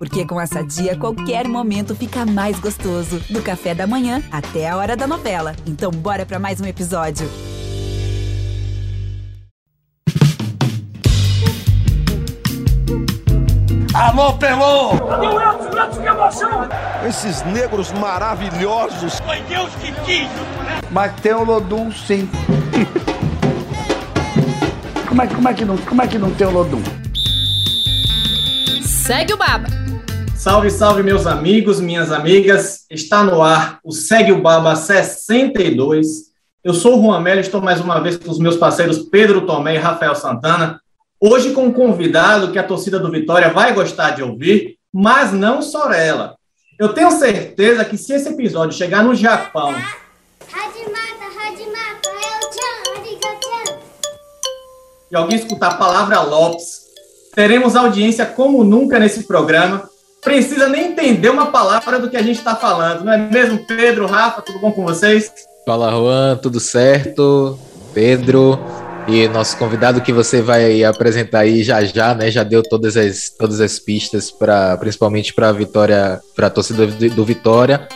Porque com essa dia, qualquer momento fica mais gostoso. Do café da manhã até a hora da novela. Então, bora para mais um episódio. Alô, Pelô! Cadê o Elton? Elton, que emoção! Esses negros maravilhosos. Foi Deus que quis, né? Mas tem o Lodum, sim. como, é, como, é que não, como é que não tem o Lodum? Segue o Baba. Salve, salve, meus amigos, minhas amigas. Está no ar o Segue o Baba 62. Eu sou o Juan Melo, estou mais uma vez com os meus parceiros Pedro Tomé e Rafael Santana. Hoje com um convidado que a torcida do Vitória vai gostar de ouvir, mas não só ela. Eu tenho certeza que se esse episódio chegar no Japão e alguém escutar a palavra Lopes, teremos audiência como nunca nesse programa. Precisa nem entender uma palavra do que a gente está falando, não é mesmo, Pedro, Rafa? Tudo bom com vocês? Fala, Juan, tudo certo? Pedro, e nosso convidado que você vai apresentar aí já já, né? Já deu todas as, todas as pistas para principalmente para a Vitória, para a torcida do, do Vitória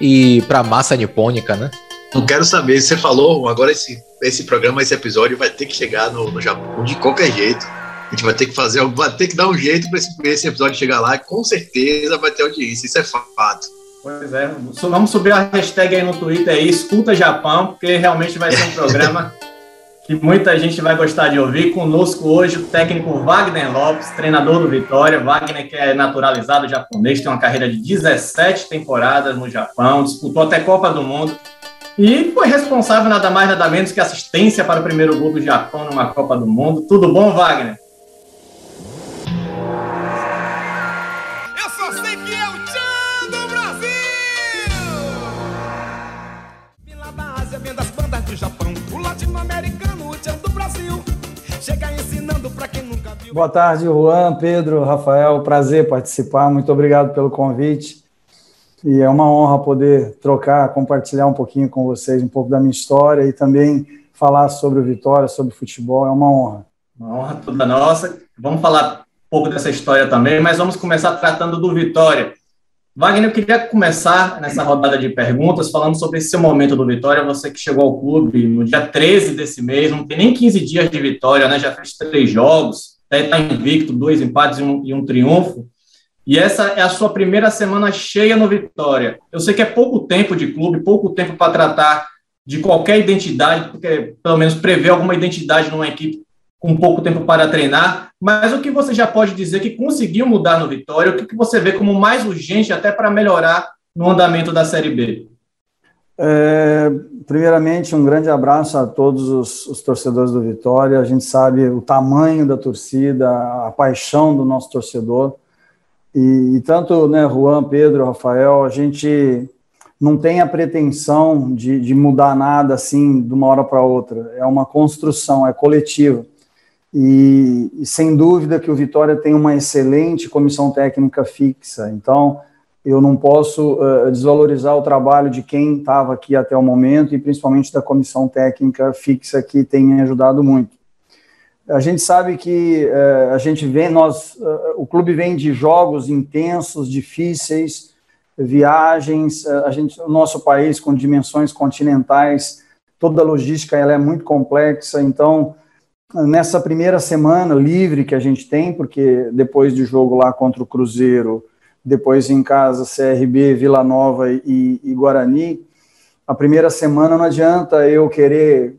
e para a massa nipônica, né? Não quero saber, você falou, agora esse, esse programa, esse episódio vai ter que chegar no, no Japão de qualquer jeito. A gente vai ter que fazer, vai ter que dar um jeito para esse, esse episódio chegar lá e com certeza vai ter audiência, isso é fato. Pois é, vamos subir a hashtag aí no Twitter aí, escuta Japão, porque realmente vai ser um programa que muita gente vai gostar de ouvir. Conosco hoje o técnico Wagner Lopes, treinador do Vitória. Wagner, que é naturalizado japonês, tem uma carreira de 17 temporadas no Japão, disputou até Copa do Mundo e foi responsável nada mais nada menos que assistência para o primeiro gol do Japão numa Copa do Mundo. Tudo bom, Wagner? Chega ensinando para quem nunca viu. Boa tarde, Juan, Pedro, Rafael. Prazer participar. Muito obrigado pelo convite. E é uma honra poder trocar, compartilhar um pouquinho com vocês um pouco da minha história e também falar sobre o Vitória, sobre futebol. É uma honra. Uma honra toda nossa. Vamos falar um pouco dessa história também, mas vamos começar tratando do Vitória. Wagner, eu queria começar nessa rodada de perguntas falando sobre esse seu momento do Vitória. Você que chegou ao clube no dia 13 desse mês, não tem nem 15 dias de vitória, né? Já fez três jogos, está invicto, dois empates e um, e um triunfo. E essa é a sua primeira semana cheia no Vitória. Eu sei que é pouco tempo de clube, pouco tempo para tratar de qualquer identidade, porque pelo menos prever alguma identidade numa equipe com pouco tempo para treinar. Mas o que você já pode dizer que conseguiu mudar no Vitória? O que você vê como mais urgente até para melhorar no andamento da Série B? É, primeiramente, um grande abraço a todos os, os, torcedores do Vitória. A gente sabe o tamanho da torcida, a paixão do nosso torcedor. E, e, tanto né, Juan, Pedro, Rafael, a gente não tem a pretensão de, de mudar nada assim de uma hora para outra. É uma construção, é coletiva. E, e, sem dúvida que o Vitória tem uma excelente comissão técnica fixa. Então, eu não posso uh, desvalorizar o trabalho de quem estava aqui até o momento e principalmente da comissão técnica fixa que tem me ajudado muito. A gente sabe que uh, a gente vem, nós, uh, o clube vem de jogos intensos, difíceis, viagens. A gente, o nosso país com dimensões continentais, toda a logística ela é muito complexa. Então, nessa primeira semana livre que a gente tem, porque depois do jogo lá contra o Cruzeiro, depois em casa CRB, Vila Nova e, e Guarani, a primeira semana não adianta eu querer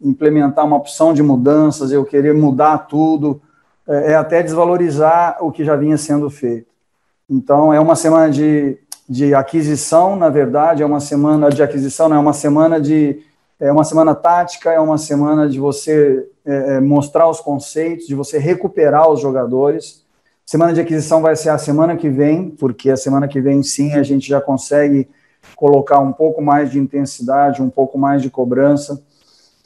implementar uma opção de mudanças, eu querer mudar tudo, é, é até desvalorizar o que já vinha sendo feito. Então, é uma semana de, de aquisição, na verdade, é uma semana de aquisição, não é uma semana de. É uma semana tática, é uma semana de você é, é mostrar os conceitos, de você recuperar os jogadores. Semana de aquisição vai ser a semana que vem, porque a semana que vem, sim, a gente já consegue colocar um pouco mais de intensidade, um pouco mais de cobrança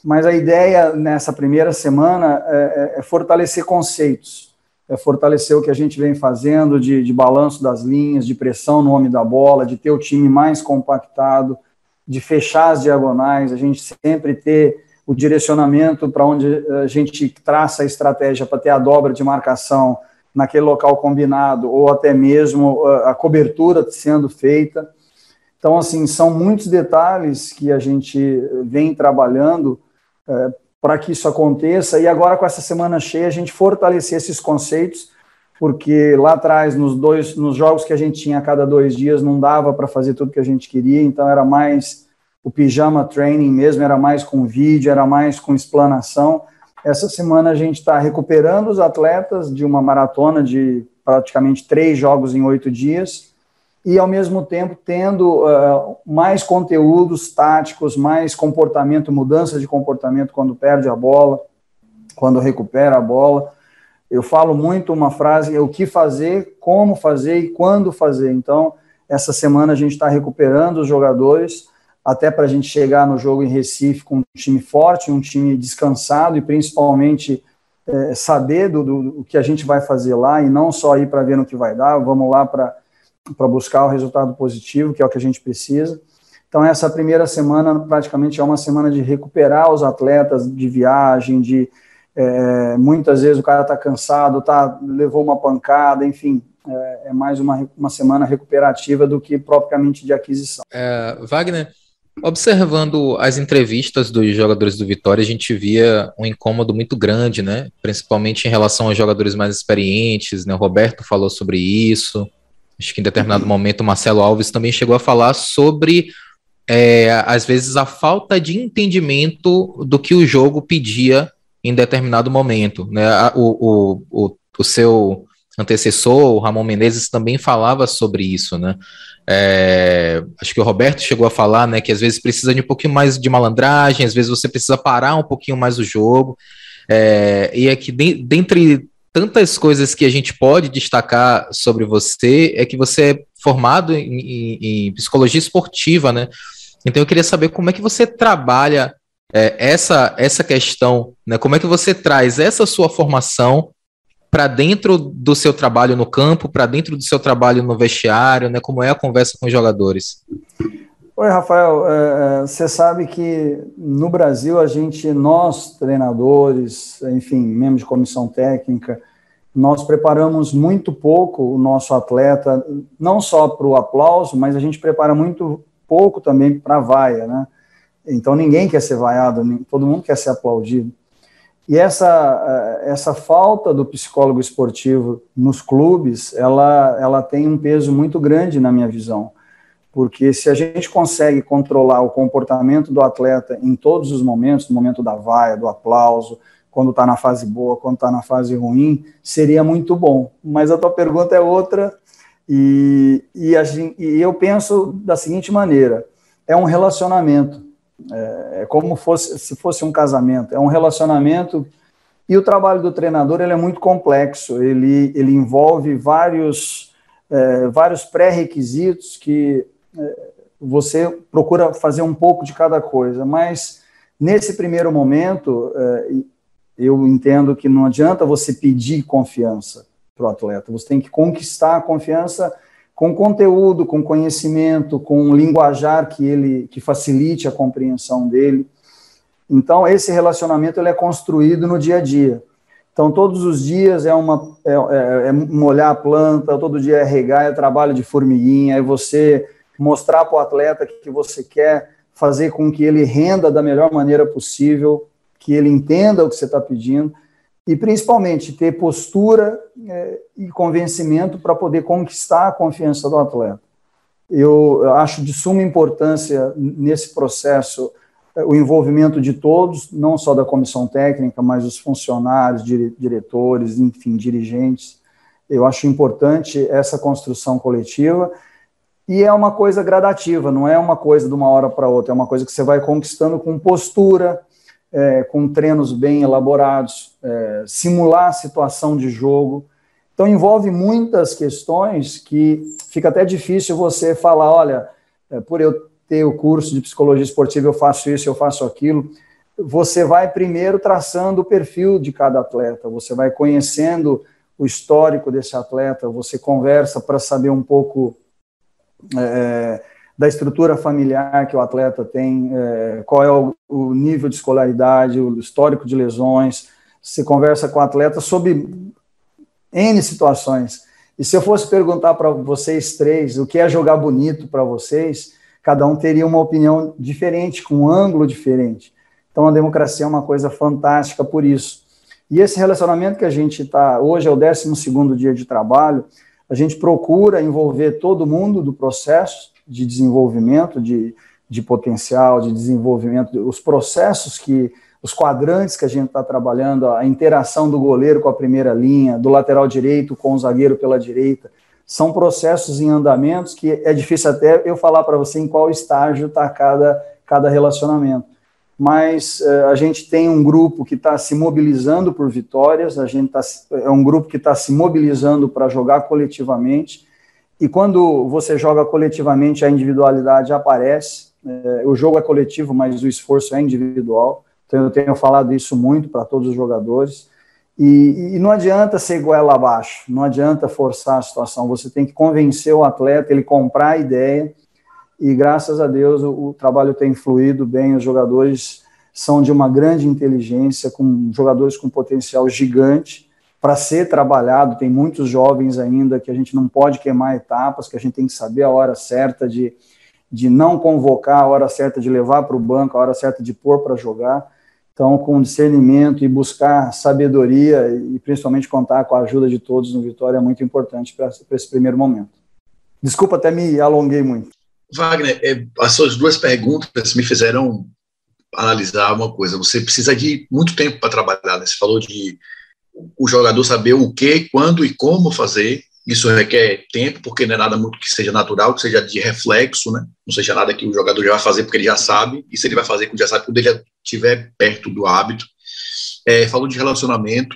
mas a ideia nessa primeira semana é, é, é, fortalecer conceitos, é fortalecer o que a gente vem fazendo de, de balanço das linhas, de pressão no homem da bola, de ter o time mais compactado, de fechar as diagonais, a gente sempre ter o direcionamento para onde a gente traça a estratégia para ter a dobra de marcação naquele local combinado, ou até mesmo a cobertura sendo feita. Então, assim, são muitos detalhes que a gente vem trabalhando é, para que isso aconteça, e agora com essa semana cheia a gente fortalecer esses conceitos, porque lá atrás, nos dois, nos jogos que a gente tinha a cada dois dias, não dava para fazer tudo que a gente queria, então era mais o pijama training mesmo, era mais com vídeo, era mais com explanação. Essa semana a gente está recuperando os atletas de uma maratona de praticamente três jogos em oito dias e, ao mesmo tempo, tendo uh, mais conteúdos táticos, mais comportamento, mudança de comportamento quando perde a bola, quando recupera a bola. Eu falo muito uma frase: o que fazer, como fazer e quando fazer. Então, essa semana a gente está recuperando os jogadores até para a gente chegar no jogo em Recife com um time forte, um time descansado e principalmente é, saber do, do, do, que a gente vai fazer lá e não só ir para ver no que vai dar, vamos lá para buscar o resultado positivo, que é o que a gente precisa. Então, essa primeira semana praticamente é uma semana de recuperar os atletas de viagem, de é, muitas vezes o cara está cansado, tá, levou uma pancada, enfim, é, é, mais uma, uma semana recuperativa do que propriamente de aquisição. É, Wagner, Observando as entrevistas dos jogadores do Vitória, a gente via um incômodo muito grande, né? Principalmente em relação aos jogadores mais experientes, né? O Roberto falou sobre isso. Acho que em determinado uhum. momento o Marcelo Alves também chegou a falar sobre, é, às vezes, a falta de entendimento do que o jogo pedia em determinado momento. Né? O, o, o, o seu antecessor, o Ramon Menezes, também falava sobre isso, né? É, acho que o Roberto chegou a falar, né, que às vezes precisa de um pouquinho mais de malandragem, às vezes você precisa parar um pouquinho mais o jogo. É, e é que de, dentre tantas coisas que a gente pode destacar sobre você, é que você é formado em, em, em psicologia esportiva, né? Então eu queria saber como é que você trabalha é, essa, essa questão, né? Como é que você traz essa sua formação para dentro do seu trabalho no campo, para dentro do seu trabalho no vestiário, né? Como é a conversa com os jogadores? Oi, Rafael. É, é, você sabe que no Brasil a gente, nós treinadores, enfim, membros de comissão técnica, nós preparamos muito pouco o nosso atleta, não só para o aplauso, mas a gente prepara muito pouco também para a vaia, né? Então ninguém quer ser vaiado, todo mundo quer ser aplaudido. E essa, eh, essa falta do psicólogo esportivo nos clubes, ela, ela tem um peso muito grande na minha visão. Porque se a gente consegue controlar o comportamento do atleta em todos os momentos, no momento da vaia, do aplauso, quando está na fase boa, quando está na fase ruim, seria muito bom. Mas a tua pergunta é outra, e, e, a, e eu penso da seguinte maneira: é um relacionamento. É, é como fosse, se fosse um casamento, é um relacionamento. E o trabalho do treinador ele é muito complexo, ele, ele envolve vários, é, vários pré-requisitos que é, você procura fazer um pouco de cada coisa, mas nesse primeiro momento é, eu entendo que não adianta você pedir confiança para o atleta, você tem que conquistar a confiança com conteúdo, com conhecimento, com um linguajar que ele que facilite a compreensão dele. Então esse relacionamento ele é construído no dia a dia. Então todos os dias é uma é, é, é molhar a planta, todo dia é regar, é trabalho de formiguinha, é você mostrar para o atleta que você quer fazer com que ele renda da melhor maneira possível, que ele entenda o que você está pedindo e principalmente ter postura é, e convencimento para poder conquistar a confiança do atleta. Eu acho de suma importância nesse processo é, o envolvimento de todos, não só da comissão técnica, mas os funcionários, dire diretores, enfim, dirigentes. Eu acho importante essa construção coletiva e é uma coisa gradativa, não é uma coisa de uma hora para outra, é uma coisa que você vai conquistando com postura, é, com treinos bem elaborados, é, simular a situação de jogo. Então, envolve muitas questões que fica até difícil você falar: olha, é, por eu ter o curso de psicologia esportiva, eu faço isso, eu faço aquilo. Você vai primeiro traçando o perfil de cada atleta, você vai conhecendo o histórico desse atleta, você conversa para saber um pouco. Da estrutura familiar que o atleta tem, é, qual é o, o, nível de escolaridade, o histórico de lesões. Se conversa com o atleta sobre N situações. E se eu fosse perguntar para vocês três o que é jogar bonito para vocês, cada um teria uma opinião diferente, com um ângulo diferente. Então a democracia é uma coisa fantástica por isso. E esse relacionamento que a gente está, hoje é o 12 dia de trabalho, a gente procura envolver todo mundo do processo de desenvolvimento, de, de potencial, de desenvolvimento, os processos que, os quadrantes que a gente está trabalhando, a interação do goleiro com a primeira linha, do lateral direito com o zagueiro pela direita, são processos em andamentos que é difícil até eu falar para você em qual estágio está cada, cada relacionamento. Mas uh, a gente tem um grupo que está se mobilizando por vitórias, a gente tá, é um grupo que está se mobilizando para jogar coletivamente, e quando você joga coletivamente, a individualidade aparece, uh, o jogo é coletivo, mas o esforço é individual, então eu tenho falado isso muito para todos os jogadores, e, e, não adianta ser goela abaixo, não adianta forçar a situação, você tem que convencer o atleta, ele comprar a ideia, e graças a Deus o, o, trabalho tem fluído bem, os jogadores são de uma grande inteligência, com jogadores com potencial gigante para ser trabalhado, tem muitos jovens ainda que a gente não pode queimar etapas, que a gente tem que saber a hora certa de, de não convocar, a hora certa de levar para o banco, a hora certa de pôr para jogar, então com discernimento e buscar sabedoria e principalmente contar com a ajuda de todos no Vitória é muito importante para esse primeiro momento. Desculpa, até me alonguei muito. Wagner, é, as suas duas perguntas me fizeram analisar uma coisa. Você precisa de muito tempo para trabalhar. Né? Você falou de o jogador saber o que, quando e como fazer. Isso requer tempo, porque não é nada muito que seja natural, que seja de reflexo, né? Não seja nada que o jogador já vai fazer porque ele já sabe. Isso ele vai fazer quando já sabe quando ele já estiver perto do hábito. É, falou de relacionamento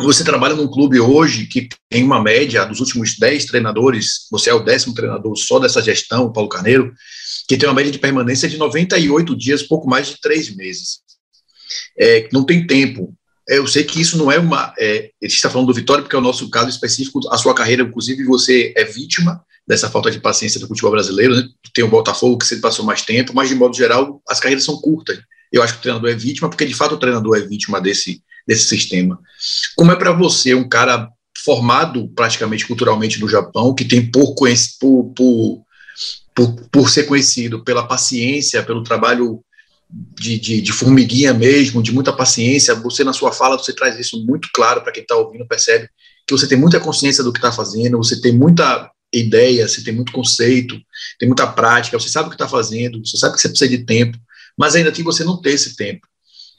você trabalha num clube hoje que tem uma média dos últimos 10 treinadores, você é o décimo treinador só dessa gestão, o Paulo Carneiro, que tem uma média de permanência de 98 dias, pouco mais de três meses. É, não tem tempo. Eu sei que isso não é uma. É, ele está falando do Vitória, porque é o nosso caso específico, a sua carreira, inclusive, você é vítima dessa falta de paciência do futebol brasileiro. Né? Tem o Botafogo, que você passou mais tempo, mas, de modo geral, as carreiras são curtas. Eu acho que o treinador é vítima, porque, de fato, o treinador é vítima desse, desse sistema. Como é para você, um cara formado praticamente culturalmente no Japão, que tem por, por, por, por, por ser conhecido pela paciência, pelo trabalho de, de, de, formiguinha mesmo, de muita paciência. Você, na sua fala, você traz isso muito claro para quem está ouvindo, percebe que você tem muita consciência do que está fazendo, você tem muita ideia, você tem muito conceito, tem muita prática, você sabe o que está fazendo, você sabe que você precisa de tempo, mas ainda que você não tem esse tempo.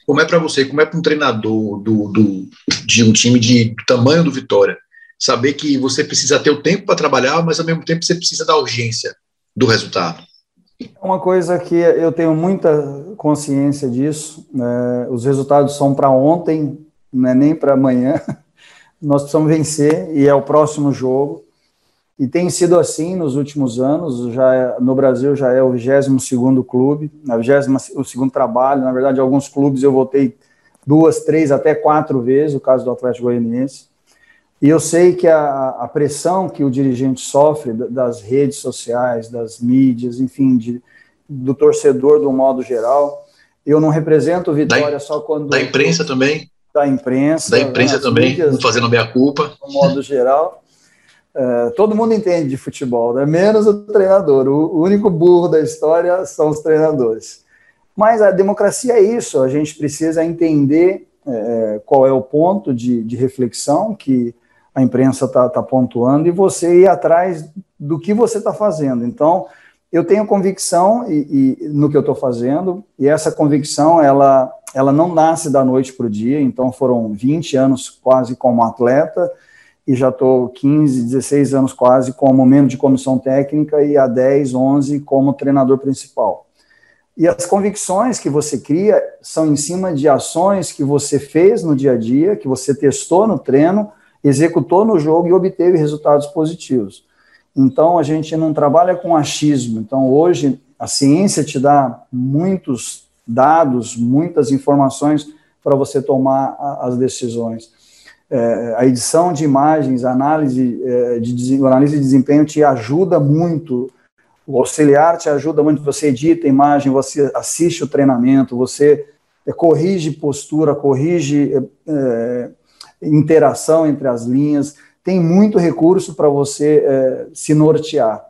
Como é para você, como é para um treinador do, do, de um time de do tamanho do Vitória, saber que você precisa ter o tempo para trabalhar, mas ao mesmo tempo você precisa da urgência do resultado? Uma coisa que eu tenho muita consciência disso, né, os resultados são para ontem, não é nem para amanhã. Nós precisamos vencer e é o próximo jogo. E tem sido assim nos últimos anos, já é, no Brasil já é o 22º clube, o 22º trabalho, na verdade alguns clubes eu voltei duas, três, até quatro vezes, o caso do Atlético Goianiense, e eu sei que a, a pressão que o dirigente sofre das redes sociais, das mídias, enfim, de, do torcedor do modo geral, eu não represento Vitória da, só quando... Da imprensa também? Da imprensa. Da imprensa também, mídias, fazendo a minha culpa. No modo geral. É, todo mundo entende de futebol, né? menos o treinador. O, o único burro da história são os treinadores. Mas a democracia é isso, a gente precisa entender é, qual é o ponto de, de reflexão que a imprensa está tá pontuando e você ir atrás do que você está fazendo. Então, eu tenho convicção e, e no que eu estou fazendo, e essa convicção ela, ela não nasce da noite para o dia, então foram 20 anos quase como atleta, e já estou 15, 16 anos quase como membro de comissão técnica e há 10, 11 como treinador principal. E as convicções que você cria são em cima de ações que você fez no dia a dia, que você testou no treino, executou no jogo e obteve resultados positivos. Então a gente não trabalha com achismo. Então hoje a ciência te dá muitos dados, muitas informações para você tomar as decisões é, a edição de imagens, a análise, é, de, análise de desempenho te ajuda muito, o auxiliar te ajuda muito, você edita a imagem, você assiste o treinamento, você é, corrige postura, corrige é, interação entre as linhas, tem muito recurso para você é, se nortear.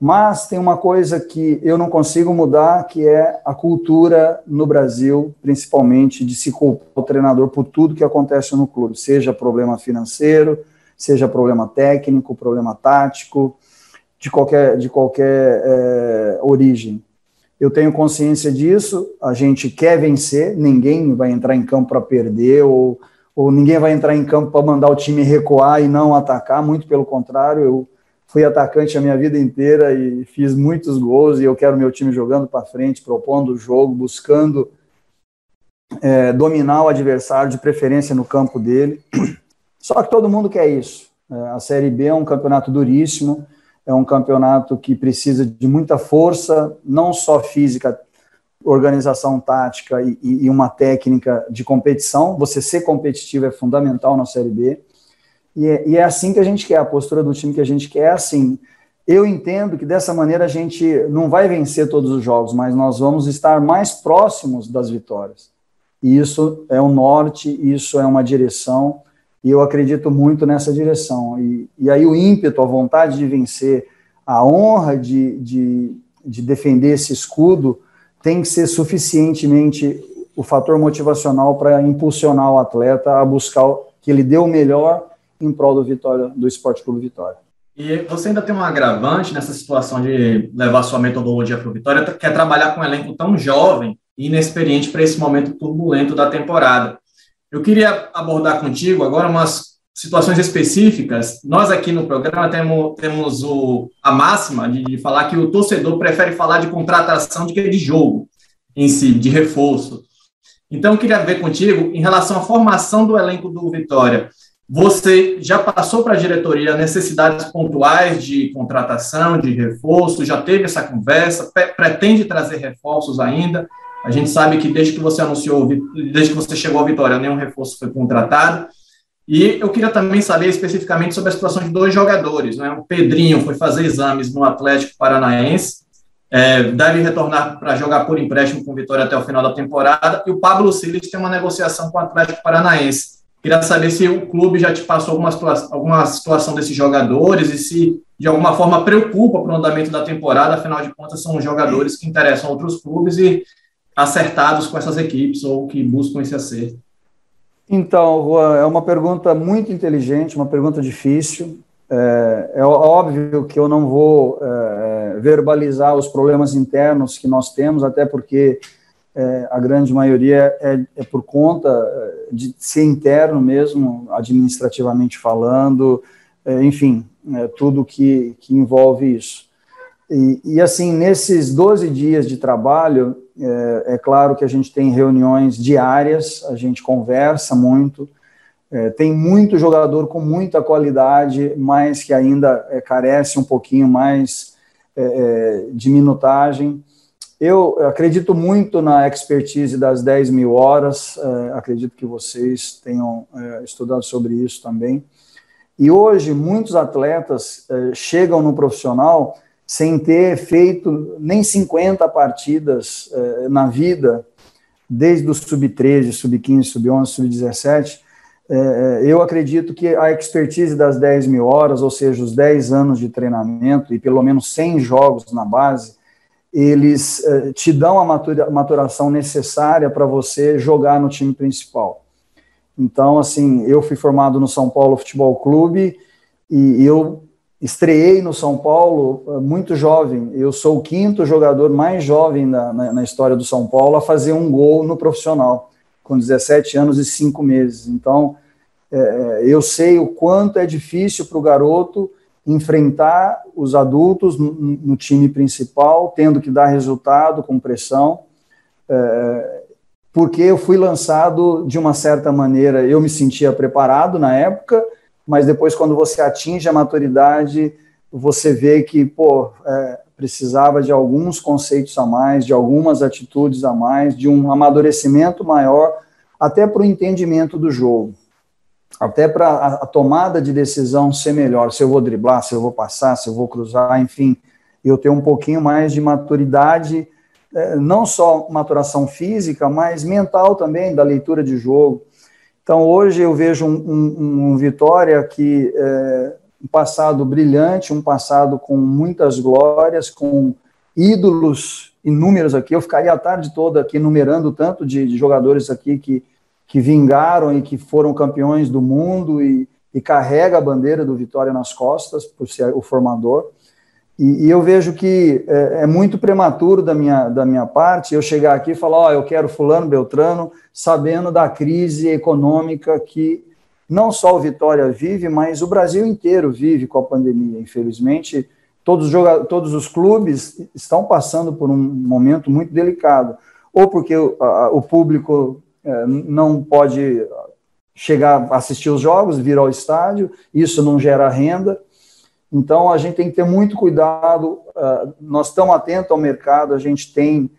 Mas tem uma coisa que eu não consigo mudar, que é a cultura no Brasil, principalmente, de se culpar o treinador por tudo que acontece no clube, seja problema financeiro, seja problema técnico, problema tático, de qualquer, de qualquer é, origem. Eu tenho consciência disso, a gente quer vencer, ninguém vai entrar em campo para perder, ou, ou ninguém vai entrar em campo para mandar o time recuar e não atacar, muito pelo contrário, eu fui atacante a minha vida inteira e fiz muitos gols e eu quero meu time jogando para frente, propondo o jogo, buscando é, dominar o adversário, de preferência no campo dele. Só que todo mundo quer isso. É, a Série B é um campeonato duríssimo, é um campeonato que precisa de muita força, não só física, organização tática e, e uma técnica de competição. Você ser competitivo é fundamental na Série B. E é, e é, assim que a gente quer, a postura do time que a gente quer é assim. Eu entendo que dessa maneira a gente não vai vencer todos os jogos, mas nós vamos estar mais próximos das vitórias. E isso é o norte, isso é uma direção, e eu acredito muito nessa direção. E, e aí o ímpeto, a vontade de vencer, a honra de, de, de defender esse escudo, tem que ser suficientemente o fator motivacional para impulsionar o atleta a buscar que ele dê o melhor em prol do Vitória, do Esporte Clube Vitória. E você ainda tem um agravante nessa situação de levar sua metodologia para o Vitória, que é trabalhar com um elenco tão jovem e inexperiente para esse momento turbulento da temporada. Eu queria abordar contigo agora umas situações específicas. Nós aqui no programa temos, temos o, a máxima de, de falar que o torcedor prefere falar de contratação do que de jogo em si, de reforço. Então, eu queria ver contigo em relação à formação do elenco do Vitória. Você já passou para a diretoria necessidades pontuais de contratação, de reforço? Já teve essa conversa? Pretende trazer reforços ainda? A gente sabe que desde que você anunciou, desde que você chegou à Vitória, nenhum reforço foi contratado. E eu queria também saber especificamente sobre a situação de dois jogadores. Né? O Pedrinho foi fazer exames no Atlético Paranaense, é, deve retornar para jogar por empréstimo com Vitória até o final da temporada. E o Pablo Siles tem uma negociação com o Atlético Paranaense. Queria saber se o clube já te passou alguma situação, alguma situação desses jogadores e se de alguma forma preocupa para o andamento da temporada, afinal de contas são jogadores que interessam outros clubes e acertados com essas equipes ou que buscam esse acerto. Então, Juan, é uma pergunta muito inteligente, uma pergunta difícil. É, é óbvio que eu não vou é, verbalizar os problemas internos que nós temos, até porque é, a grande maioria é, é, por conta é, de ser interno mesmo, administrativamente falando, é, enfim, é, tudo que, que envolve isso. E, e, assim, nesses 12 dias de trabalho, é, é, claro que a gente tem reuniões diárias, a gente conversa muito, tem muito jogador com muita qualidade, mas que ainda carece um pouquinho mais de minutagem. Eu acredito muito na expertise das 10 mil horas, é, acredito que vocês tenham é, estudado sobre isso também. E hoje, muitos atletas é, chegam no profissional sem ter feito nem 50 partidas na vida, desde o sub-13, sub-15, sub-11, sub-17. Eu acredito que a expertise das 10 mil horas, ou seja, os 10 anos de treinamento e pelo menos 100 jogos na base, eles eh, te dão a maturação necessária para você jogar no time principal. Então, assim, eu fui formado no São Paulo Futebol Clube e eu estreiei no São Paulo eh, muito jovem. Eu sou o quinto jogador mais jovem na, na, na história do São Paulo a fazer um gol no profissional, com 17 anos e 5 meses. Então, é, eu sei o quanto é difícil para o garoto enfrentar os adultos no, no, time principal, tendo que dar resultado com pressão, é, porque eu fui lançado de uma certa maneira, eu me sentia preparado na época, mas depois, quando você atinge a maturidade, você vê que, pô, é, precisava de alguns conceitos a mais, de algumas atitudes a mais, de um amadurecimento maior, até para o entendimento do jogo até para a, tomada de decisão ser melhor, se eu vou driblar, se eu vou passar, se eu vou cruzar, enfim, eu ter um pouquinho mais de maturidade, é, não só maturação física, mas mental também, da leitura de jogo. Então, hoje eu vejo um, um, um Vitória que é, um passado brilhante, um passado com muitas glórias, com ídolos inúmeros aqui. Eu ficaria a tarde toda aqui numerando tanto de, de jogadores aqui que, que vingaram e que foram campeões do mundo e, e carrega a bandeira do Vitória nas costas, por ser o formador. E, e eu vejo que é, é, muito prematuro da minha, da minha parte eu chegar aqui e falar: Ó, oh, eu quero Fulano Beltrano, sabendo da crise econômica que não só o Vitória vive, mas o Brasil inteiro vive com a pandemia. Infelizmente, todos os, todos os clubes estão passando por um momento muito delicado, ou porque o, a, o público é, não pode chegar a assistir os jogos, vir ao estádio, isso não gera renda então, a gente tem que ter muito cuidado. Uh, nós estamos atentos ao mercado, a gente tem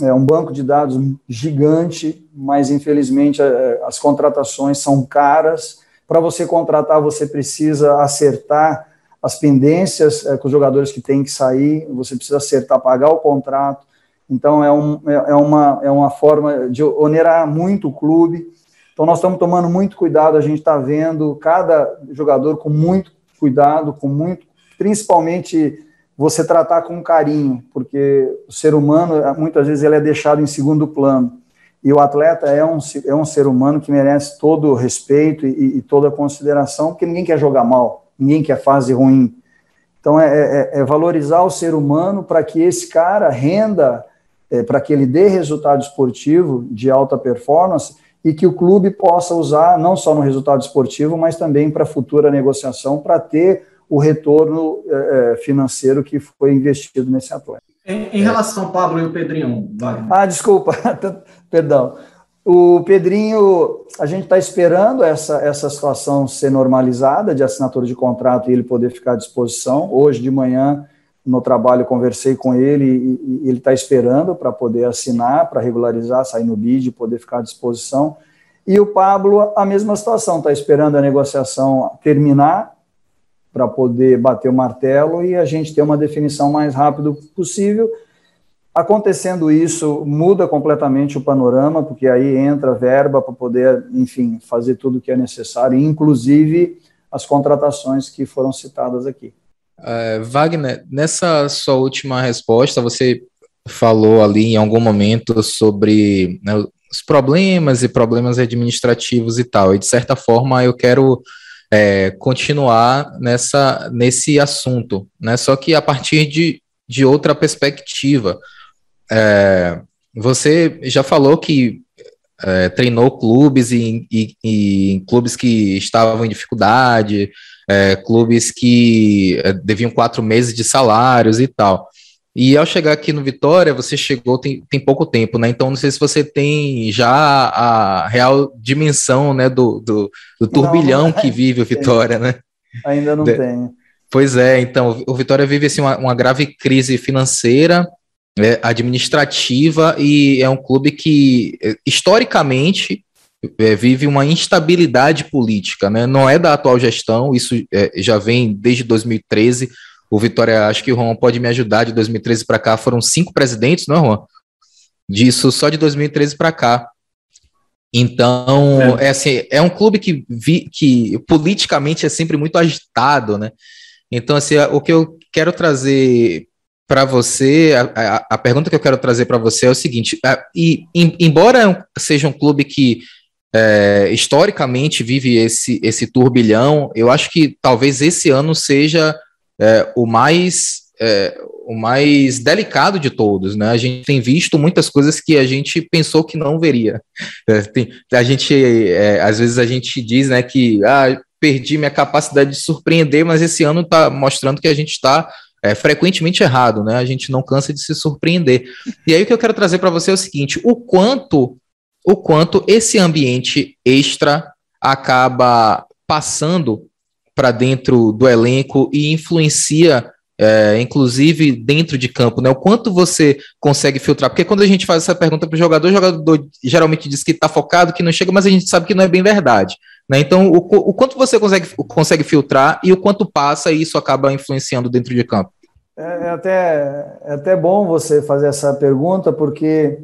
é, um banco de dados gigante, mas infelizmente as contratações são caras. Para você contratar, você precisa acertar as pendências é, com os jogadores que têm que sair, você precisa acertar, pagar o contrato. Então, é, um, é, é uma, é uma forma de onerar muito o clube. Então, nós estamos tomando muito cuidado, a gente está vendo cada jogador com muito cuidado, com muito, principalmente você tratar com carinho, porque o ser humano, muitas vezes, ele é deixado em segundo plano. E o atleta é um, é um ser humano que merece todo o respeito e, e toda a consideração, porque ninguém quer jogar mal, ninguém quer fase ruim. Então, é, é, é valorizar o ser humano para que esse cara renda, é, para que ele dê resultado esportivo de alta performance e que o clube possa usar não só no resultado esportivo, mas também para futura negociação, para ter o retorno é, financeiro que foi investido nesse atleta. Em, em relação ao Pablo e o Pedrinho. Ah, desculpa, perdão. O Pedrinho, a gente está esperando essa, essa situação ser normalizada de assinatura de contrato e ele poder ficar à disposição. Hoje de manhã no trabalho, conversei com ele e, e ele está esperando para poder assinar, para regularizar, sair no BID, poder ficar à disposição. E o Pablo, a mesma situação, está esperando a negociação terminar para poder bater o martelo e a gente ter uma definição mais rápido possível. Acontecendo isso, muda completamente o panorama, porque aí entra verba para poder, enfim, fazer tudo o que é necessário, inclusive as contratações que foram citadas aqui. Uh, Wagner, nessa sua última resposta, você falou ali em algum momento sobre né, os problemas e problemas administrativos e tal, e de certa forma eu quero é, continuar nessa, nesse assunto, né, só que a partir de, de outra perspectiva. É, você já falou que é, treinou clubes e, e, e, clubes que estavam em dificuldade, é, clubes que é, deviam quatro meses de salários e tal. E ao chegar aqui no Vitória, você chegou tem, tem pouco tempo, né? Então não sei se você tem já a real dimensão né, do, do, do turbilhão não, que vive o Vitória, né? Ainda não de, tenho. Pois é, então o Vitória vive assim, uma, uma grave crise financeira, é, administrativa, e é um clube que, é, historicamente, é, vive uma instabilidade política, né? Não é da atual gestão, isso é, já vem desde 2013. O Vitória, acho que o Juan pode me ajudar, de 2013 para cá foram cinco presidentes, não é, Juan? Disso só de 2013 para cá. Então, é. é. assim, é um clube que, vi, que politicamente é sempre muito agitado, né? Então, assim, o que eu quero trazer para você, a, a, a, pergunta que eu quero trazer para você é o seguinte: a, e, em, embora seja um clube que é, historicamente vive esse, esse turbilhão. Eu acho que talvez esse ano seja é, o mais é, o mais delicado de todos, né? A gente tem visto muitas coisas que a gente pensou que não veria. É, tem, a gente é, às vezes a gente diz, né, que ah, perdi minha capacidade de surpreender, mas esse ano está mostrando que a gente está é, frequentemente errado, né? A gente não cansa de se surpreender. E aí o que eu quero trazer para você é o seguinte: o quanto o quanto esse ambiente extra acaba passando para dentro do elenco e influencia, é, inclusive dentro de campo, né? O quanto você consegue filtrar? Porque quando a gente faz essa pergunta para o jogador, o jogador geralmente diz que está focado, que não chega, mas a gente sabe que não é bem verdade. Né? Então, o, o quanto você consegue, consegue filtrar e o quanto passa e isso acaba influenciando dentro de campo? É, é até, é até bom você fazer essa pergunta, porque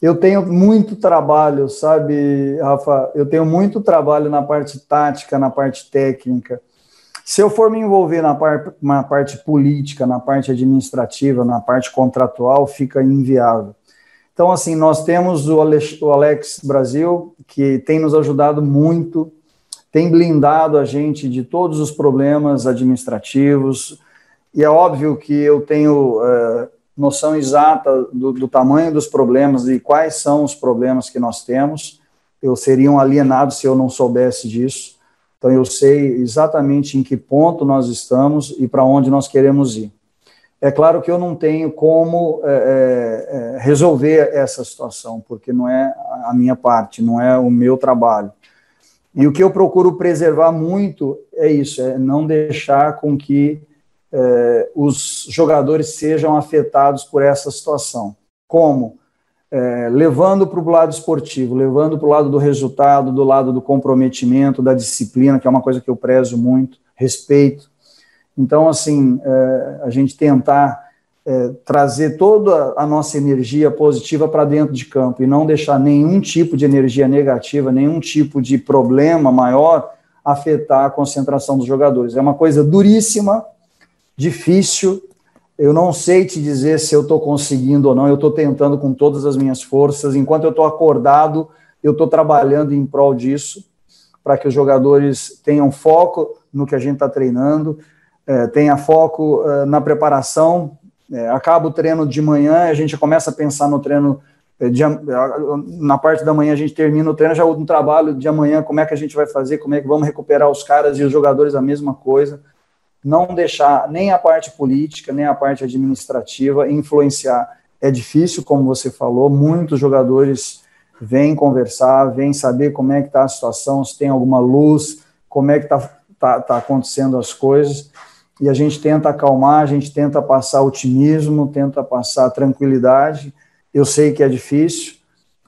eu tenho muito trabalho, sabe, Rafa? Eu tenho muito trabalho na parte tática, na parte técnica. Se eu for me envolver na, par na parte política, na parte administrativa, na parte contratual, fica inviável. Então, assim, nós temos o Alex, o Alex Brasil, que tem nos ajudado muito, tem blindado a gente de todos os problemas administrativos, e é óbvio que eu tenho é, noção exata do, do, tamanho dos problemas e quais são os problemas que nós temos. Eu seria um alienado se eu não soubesse disso. Então, eu sei exatamente em que ponto nós estamos e para onde nós queremos ir. É claro que eu não tenho como é, é, é, resolver essa situação, porque não é a minha parte, não é o meu trabalho. E o que eu procuro preservar muito é isso, é não deixar com que é, os jogadores sejam afetados por essa situação. Como? É, levando para o lado esportivo, levando para o lado do resultado, do lado do comprometimento, da disciplina, que é uma coisa que eu prezo muito, respeito, então, assim, é, a gente tentar é, trazer toda a nossa energia positiva para dentro de campo e não deixar nenhum tipo de energia negativa, nenhum tipo de problema maior afetar a concentração dos jogadores. É uma coisa duríssima, difícil. Eu não sei te dizer se eu estou conseguindo ou não. Eu estou tentando com todas as minhas forças. Enquanto eu estou acordado, eu estou trabalhando em prol disso, para que os jogadores tenham foco no que a gente está treinando, é, tenha foco é, na preparação. É, acaba o treino de manhã, a gente começa a pensar no treino é, de, na parte da manhã a gente termina o treino, já no trabalho de amanhã, como é que a gente vai fazer, como é que vamos recuperar os caras e os jogadores a mesma coisa. Não deixar nem a parte política, nem a parte administrativa influenciar. É difícil, como você falou, muitos jogadores vêm conversar, vêm saber como é que está a situação, se tem alguma luz, como é que está tá, tá acontecendo as coisas e a gente tenta acalmar, a gente tenta passar otimismo, tenta passar tranquilidade. Eu sei que é difícil,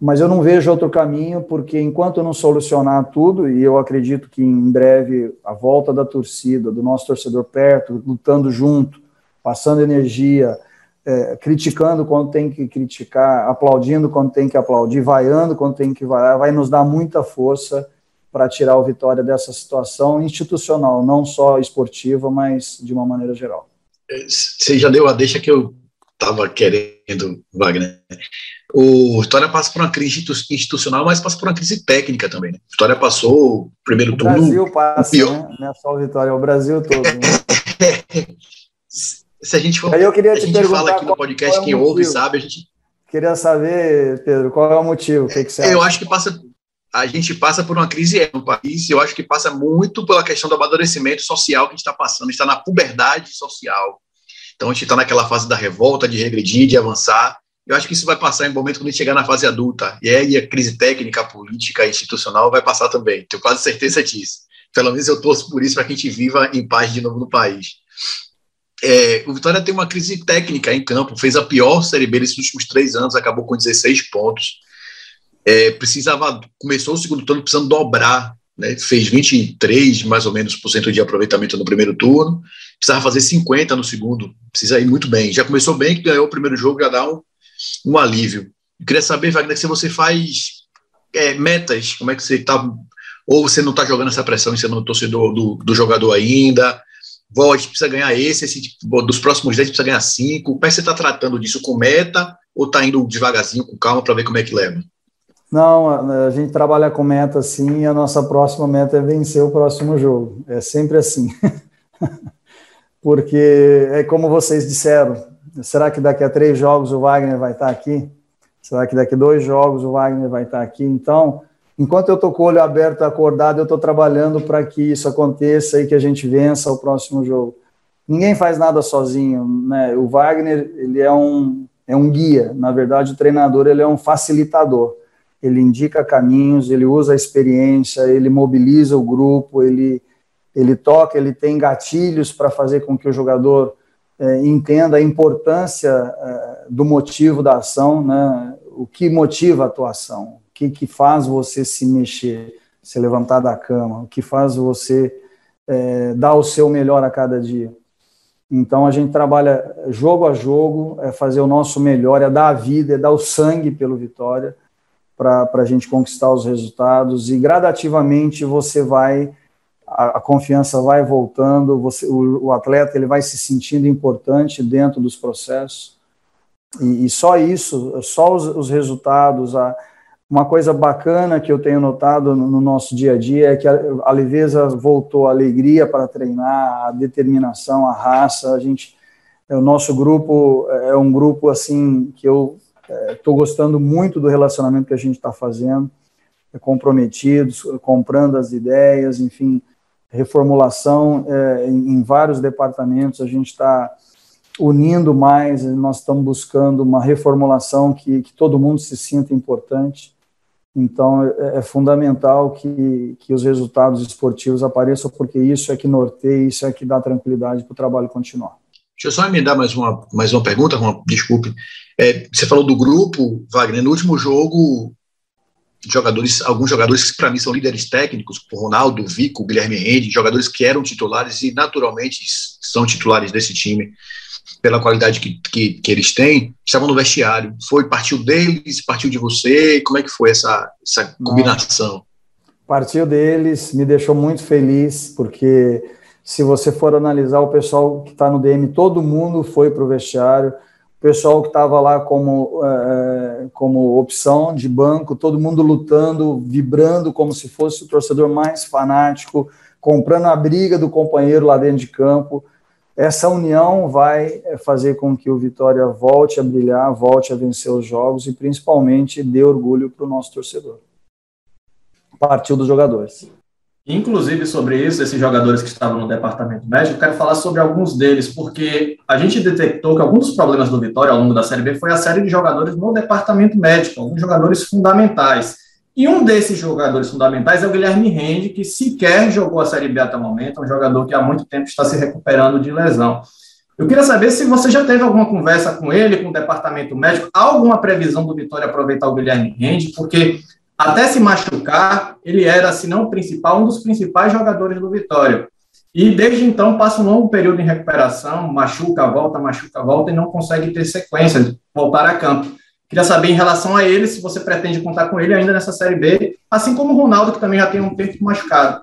mas eu não vejo outro caminho, porque enquanto não solucionar tudo, e eu acredito que em breve a volta da torcida, do nosso torcedor perto, lutando junto, passando energia, é, criticando quando tem que criticar, aplaudindo quando tem que aplaudir, vaiando quando tem que vaiar, vai nos dar muita força para tirar o Vitória dessa situação institucional, não só esportiva, mas de uma maneira geral. Você já deu a deixa que eu estava querendo, Wagner. O Vitória passa por uma crise institucional, mas passa por uma crise técnica também. Né? Vitória passou o primeiro turno. O Brasil passa, né? não é só o Vitória, é o Brasil todo. Né? Se a gente for, Aí eu queria a gente fala aqui no podcast, é quem ouve sabe, a gente. Queria saber, Pedro, qual é o motivo? O que, que você Eu acha? acho que passa a gente passa por uma crise no país, eu acho que passa muito pela questão do amadurecimento social que a gente está passando, está na puberdade social. Então a gente está naquela fase da revolta, de regredir, de avançar. Eu acho que isso vai passar em um momento quando a gente chegar na fase adulta. E aí a crise técnica, política, institucional vai passar também. Tenho quase certeza disso. Pelo menos eu torço por isso para que a gente viva em paz de novo no país. É, o Vitória tem uma crise técnica em campo, fez a pior Série B nesses últimos três anos, acabou com 16 pontos é, precisava, começou o segundo turno precisando dobrar, né, fez 23 mais ou menos por cento de aproveitamento no primeiro turno, precisava fazer 50 no segundo, precisa ir muito bem. Já começou bem, ganhou o primeiro jogo, já dá um, um alívio. Eu queria saber, Wagner, se você faz é, metas, como é que você está, ou você não está jogando essa pressão em cima do torcedor do, do jogador ainda, gente precisa ganhar esse, esse tipo, dos próximos 10 precisa ganhar 5. Como é que você está tratando disso com meta ou está indo devagarzinho, com calma, para ver como é que leva? Não, a gente trabalha com meta assim a nossa próxima meta é vencer o próximo jogo. É sempre assim. Porque é como vocês disseram, será que daqui a três jogos o Wagner vai estar aqui? Será que daqui a dois jogos o Wagner vai estar aqui? Então, enquanto eu estou com o olho aberto, acordado, eu estou trabalhando para que isso aconteça e que a gente vença o próximo jogo. Ninguém faz nada sozinho, né? O Wagner, ele é um, é um guia. Na verdade, o treinador, ele é um facilitador ele indica caminhos, ele usa a experiência, ele mobiliza o grupo, ele, ele toca, ele tem gatilhos para fazer com que o jogador é, entenda a importância é, do motivo da ação, né? o que motiva a atuação, o que, que faz você se mexer, se levantar da cama, o que faz você é, dar o seu melhor a cada dia. Então a gente trabalha jogo a jogo, é fazer o nosso melhor, é dar a vida, é dar o sangue pelo Vitória para a gente conquistar os resultados e gradativamente você vai a, a confiança vai voltando, você, o, o, atleta ele vai se sentindo importante dentro dos processos e, e só isso, só os, os resultados, a, uma coisa bacana que eu tenho notado no nosso dia a dia é que a leveza voltou, a alegria para treinar, a determinação, a raça. A gente, é, o nosso grupo é um grupo assim que eu estou é, gostando muito do relacionamento que a gente está fazendo, é, comprometidos, comprando as ideias, enfim, reformulação é, em, em vários departamentos. A gente está unindo mais, nós estamos buscando uma reformulação que, que todo mundo se sinta importante. Então, é, é, fundamental que, que os resultados esportivos apareçam, porque isso é que norteia, isso é que dá tranquilidade para o trabalho continuar. Deixa eu só emendar mais uma, mais uma pergunta, uma, desculpe. É, você falou do grupo, Wagner, no último jogo, jogadores, alguns jogadores que para mim são líderes técnicos, Ronaldo, Vico, Guilherme Rende, jogadores que eram titulares e naturalmente são titulares desse time, pela qualidade que, que, que, eles têm, estavam no vestiário. Foi, partiu deles, partiu de você? Como é que foi essa, essa combinação? Partiu deles, me deixou muito feliz, porque se você for analisar o pessoal que está no DM, todo mundo foi para o vestiário, o pessoal que estava lá como, é, como opção de banco, todo mundo lutando, vibrando como se fosse o torcedor mais fanático, comprando a briga do companheiro lá dentro de campo essa união vai eh, fazer com que o Vitória volte a brilhar, volte a vencer os jogos e principalmente dê orgulho para o nosso torcedor. Partiu dos jogadores. Inclusive sobre isso, esses jogadores que estavam no departamento médico, quero falar sobre alguns deles, porque a gente detectou que alguns dos problemas do Vitória ao longo da Série B foi a série de jogadores no departamento médico, alguns jogadores fundamentais. E um desses jogadores fundamentais é o Guilherme Rende, que sequer jogou a Série B até o momento, é um jogador que há muito tempo está se recuperando de lesão. Eu queria saber se você já teve alguma conversa com ele, com o departamento médico, alguma previsão do Vitória aproveitar o Guilherme Rende, porque até se machucar, ele era, se não o principal, um dos principais jogadores do Vitória. E desde então passa um longo período em recuperação, machuca, volta, machuca, volta e não consegue ter sequência, de voltar a campo. Queria saber em relação a ele, se você pretende contar com ele ainda nessa Série B, assim como o Ronaldo, que também já tem um tempo machucado.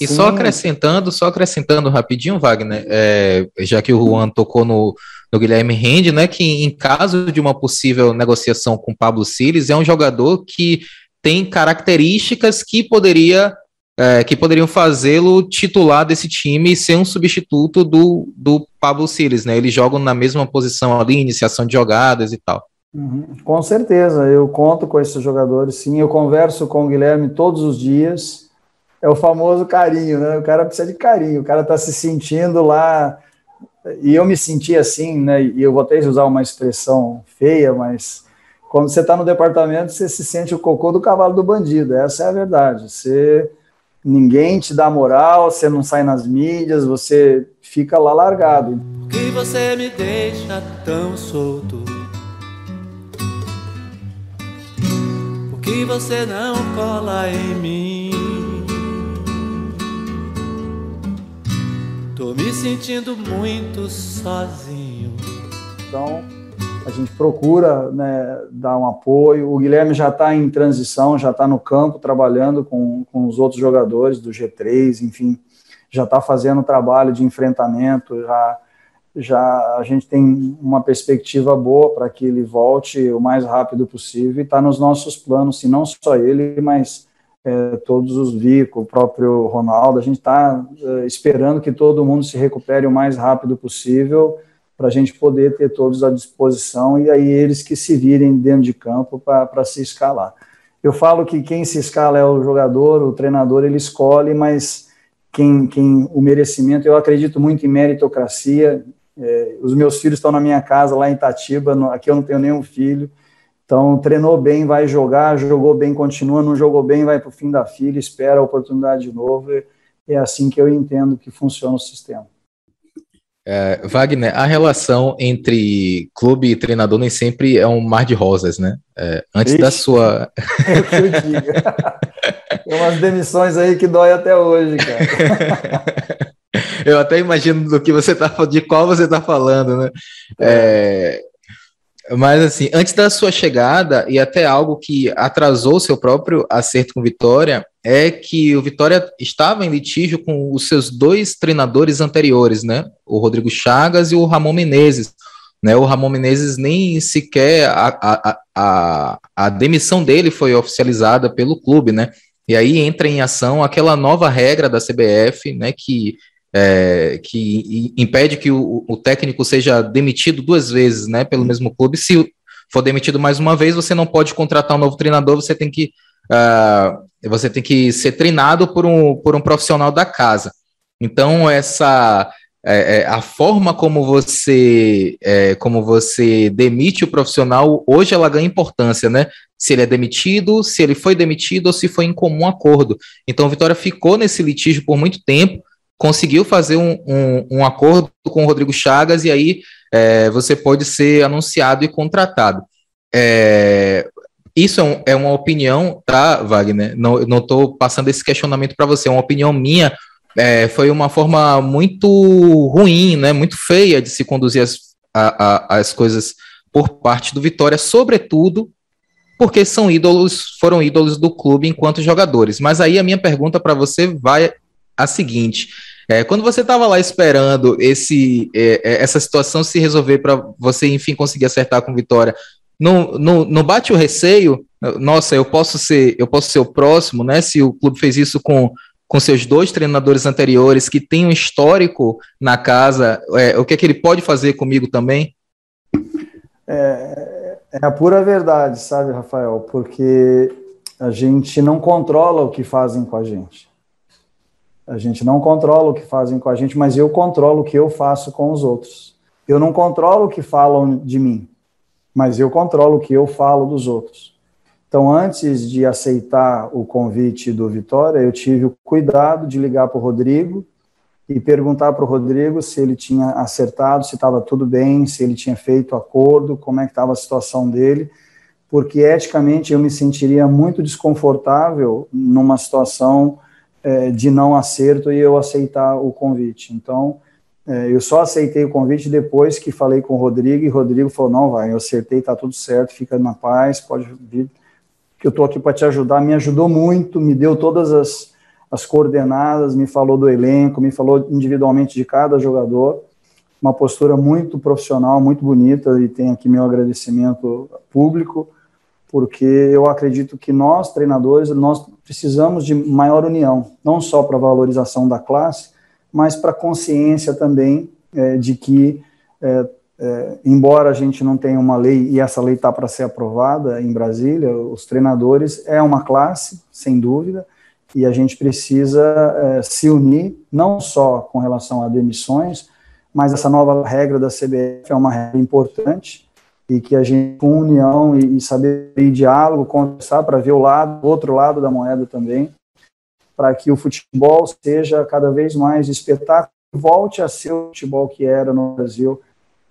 E Sim. só acrescentando, só acrescentando rapidinho, Wagner, é, já que o Juan tocou no, no Guilherme Rende, né, que em caso de uma possível negociação com Pablo Siles, é um jogador que tem características que poderia é, que poderiam fazê-lo titular desse time e ser um substituto do, do Pablo Siles, né? Eles jogam na mesma posição ali, iniciação de jogadas e tal. Uhum, com certeza, eu conto com esses jogadores, sim. Eu converso com o Guilherme todos os dias. É o famoso carinho, né? O cara precisa de carinho, o cara está se sentindo lá. E eu me senti assim, né? E eu vou até usar uma expressão feia, mas quando você está no departamento, você se sente o cocô do cavalo do bandido. Essa é a verdade. Você ninguém te dá moral, você não sai nas mídias, você fica lá largado. Que você me deixa tão solto que você não cola em mim. Tô me sentindo muito sozinho. Então, a gente procura né, dar um apoio. O Guilherme já está em transição, já está no campo trabalhando com, com os outros jogadores do G3, enfim, já está fazendo trabalho de enfrentamento, já já a gente tem uma perspectiva boa para que ele volte o mais rápido possível e está nos nossos planos, se não só ele, mas é, todos os Vico, o próprio Ronaldo, a gente está é, esperando que todo mundo se recupere o mais rápido possível para a gente poder ter todos à disposição e aí eles que se virem dentro de campo para se escalar. Eu falo que quem se escala é o jogador, o treinador ele escolhe, mas quem, quem o merecimento, eu acredito muito em meritocracia, é, os meus filhos estão na minha casa lá em Itatiba, no, aqui eu não tenho nenhum filho. Então, treinou bem, vai jogar, jogou bem, continua, não jogou bem, vai para o fim da fila, espera a oportunidade de novo. É assim que eu entendo que funciona o sistema. É, Wagner, a relação entre clube e treinador nem sempre é um mar de rosas, né? É, antes Ixi, da sua. É o que eu digo. Tem umas demissões aí que dói até hoje, cara. eu até imagino do que você tá de qual você está falando, né? É, mas assim, antes da sua chegada, e até algo que atrasou seu próprio acerto com Vitória, é que o Vitória estava em litígio com os seus dois treinadores anteriores, né? O Rodrigo Chagas e o Ramon Menezes. Né, o Ramon Menezes nem sequer a, a, a, a demissão dele foi oficializada pelo clube, né? E aí entra em ação aquela nova regra da CBF, né, que é, que impede que o, o, técnico seja demitido duas vezes, né, pelo mesmo clube. Se for demitido mais uma vez, você não pode contratar um novo treinador, você tem que uh, você tem que ser treinado por um, por um profissional da casa. Então essa é, é, a forma como você é, como você demite o profissional hoje ela ganha importância, né? Se ele é demitido, se ele foi demitido ou se foi em comum acordo. Então, Vitória ficou nesse litígio por muito tempo conseguiu fazer um, um, um acordo com o Rodrigo Chagas e aí é, você pode ser anunciado e contratado. É, isso é, um, é, uma opinião, tá, Wagner? Não estou passando esse questionamento para você, é uma opinião minha. É, foi uma forma muito ruim, né, muito feia de se conduzir as, a, a, as coisas por parte do Vitória, sobretudo porque são ídolos, foram ídolos do clube enquanto jogadores. Mas aí a minha pergunta para você vai a seguinte: é, quando você estava lá esperando esse, é, é, essa situação se resolver para você, enfim, conseguir acertar com vitória, não, bate o receio? Nossa, eu posso ser, eu posso ser o próximo, né? Se o clube fez isso com, com seus dois treinadores anteriores que tem um histórico na casa, é, o que é que ele pode fazer comigo também? É, é a pura verdade, sabe, Rafael? Porque a gente não controla o que fazem com a gente. A gente não controla o que fazem com a gente, mas eu controlo o que eu faço com os outros. Eu não controlo o que falam de mim, mas eu controlo o que eu falo dos outros. Então, antes de aceitar o convite do Vitória, eu tive o cuidado de ligar para o Rodrigo e perguntar para o Rodrigo se ele tinha acertado, se estava tudo bem, se ele tinha feito acordo, como é que estava a situação dele, porque eticamente eu me sentiria muito desconfortável numa situação é, de não acerto e eu aceitar o convite. Então, é, eu só aceitei o convite depois que falei com o Rodrigo, e o Rodrigo falou, não, vai, eu acertei, tá tudo certo, fica na paz, pode vir, que eu estou aqui para te ajudar, me ajudou muito, me deu todas as, as coordenadas, me falou do elenco, me falou individualmente de cada jogador, uma postura muito profissional, muito bonita, e tem aqui meu agradecimento público, porque eu acredito que nós, treinadores, nós precisamos de maior união, não só para a valorização da classe, mas para a consciência também é, de que, é, é, embora a gente não tenha uma lei, e essa lei está para ser aprovada em Brasília, os treinadores é uma classe, sem dúvida, e a gente precisa é, se unir, não só com relação a demissões, mas essa nova regra da CBF é uma regra importante, e que a gente, com união e, e saber e diálogo, conversar para ver o lado, outro lado da moeda também, para que o futebol seja cada vez mais espetáculo, volte a ser o futebol que era no Brasil.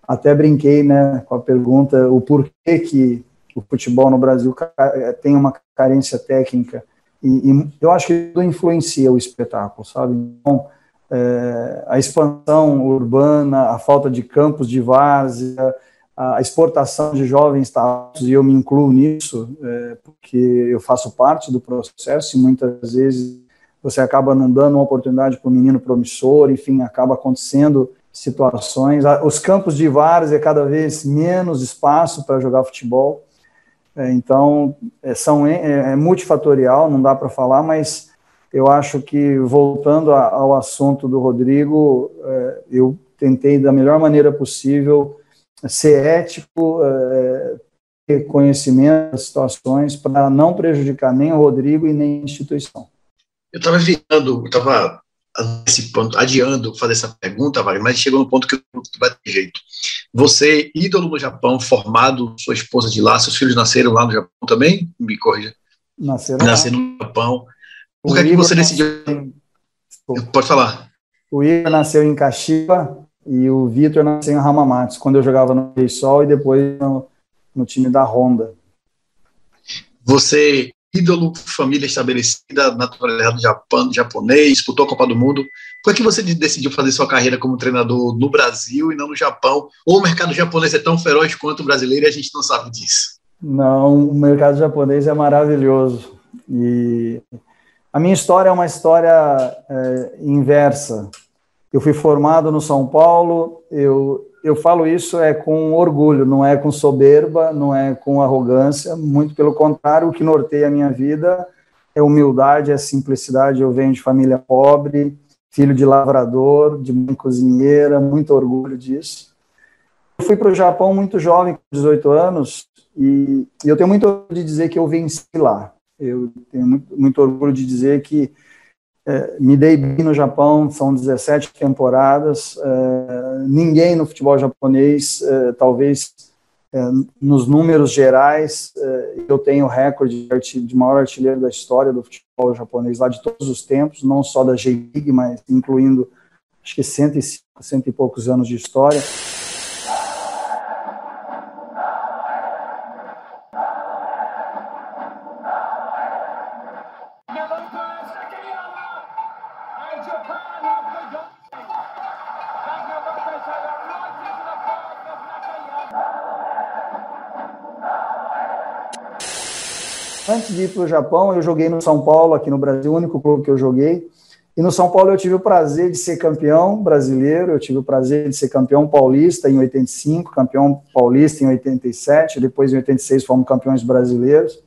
Até brinquei né, com a pergunta, o porquê que o futebol no Brasil tem uma carência técnica, e, e eu acho que tudo influencia o espetáculo, sabe? Então, é, a expansão urbana, a falta de campos de várzea, a exportação de jovens talentos, e eu me incluo nisso, é, porque eu faço parte do processo e muitas vezes você acaba não dando uma oportunidade para o menino promissor, enfim, acaba acontecendo situações. Os campos de várzea é cada vez menos espaço para jogar futebol, é, então é, são, é, é multifatorial, não dá para falar, mas eu acho que, voltando ao assunto do Rodrigo, é, eu tentei da melhor maneira possível ser ético, é, ter conhecimento das situações para não prejudicar nem o Rodrigo e nem a instituição. Eu estava evitando, estava antecipando, adiando fazer essa pergunta, Wagner, mas chegou no ponto que vai ter jeito. Você, ídolo no Japão, formado, sua esposa de lá, seus filhos nasceram lá no Japão também? Me corrija. Nasceram, nasceram no Japão. Por que, é que você decidiu? Pode falar. O Igor nasceu em Kashiwa, e o Vitor nasceu em Ramamatsu, quando eu jogava no Sol e depois no, no, time da Honda. Você ídolo, família estabelecida, naturalizado Japão, japonês, disputou a Copa do Mundo. Por que você decidiu fazer sua carreira como treinador no Brasil e não no Japão? Ou o mercado japonês é tão feroz quanto o brasileiro e a gente não sabe disso? Não, o mercado japonês é maravilhoso. E a minha história é uma história é, inversa. Eu fui formado no São Paulo, eu, eu falo isso é com orgulho, não é com soberba, não é com arrogância, muito pelo contrário, o que norteia a minha vida é humildade, é simplicidade. Eu venho de família pobre, filho de lavrador, de mãe cozinheira, muito orgulho disso. Eu fui para o Japão muito jovem, com 18 anos, e, e eu tenho muito orgulho de dizer que eu venci lá. Eu tenho muito, muito orgulho de dizer que me dei bem no Japão, são 17 temporadas. É, ninguém no futebol japonês, é, talvez nos números gerais, eu tenho o recorde de, maior artilheiro da história do futebol japonês lá de todos os tempos, não só da J-League, mas incluindo acho que cento e, cento e poucos anos de história. Antes ir para o Japão, eu joguei no São Paulo, aqui no Brasil, o único clube que eu joguei. E no São Paulo eu tive o prazer de ser campeão brasileiro, eu tive o prazer de ser campeão paulista em 85, campeão paulista em 87, depois em 86 fomos campeões brasileiros.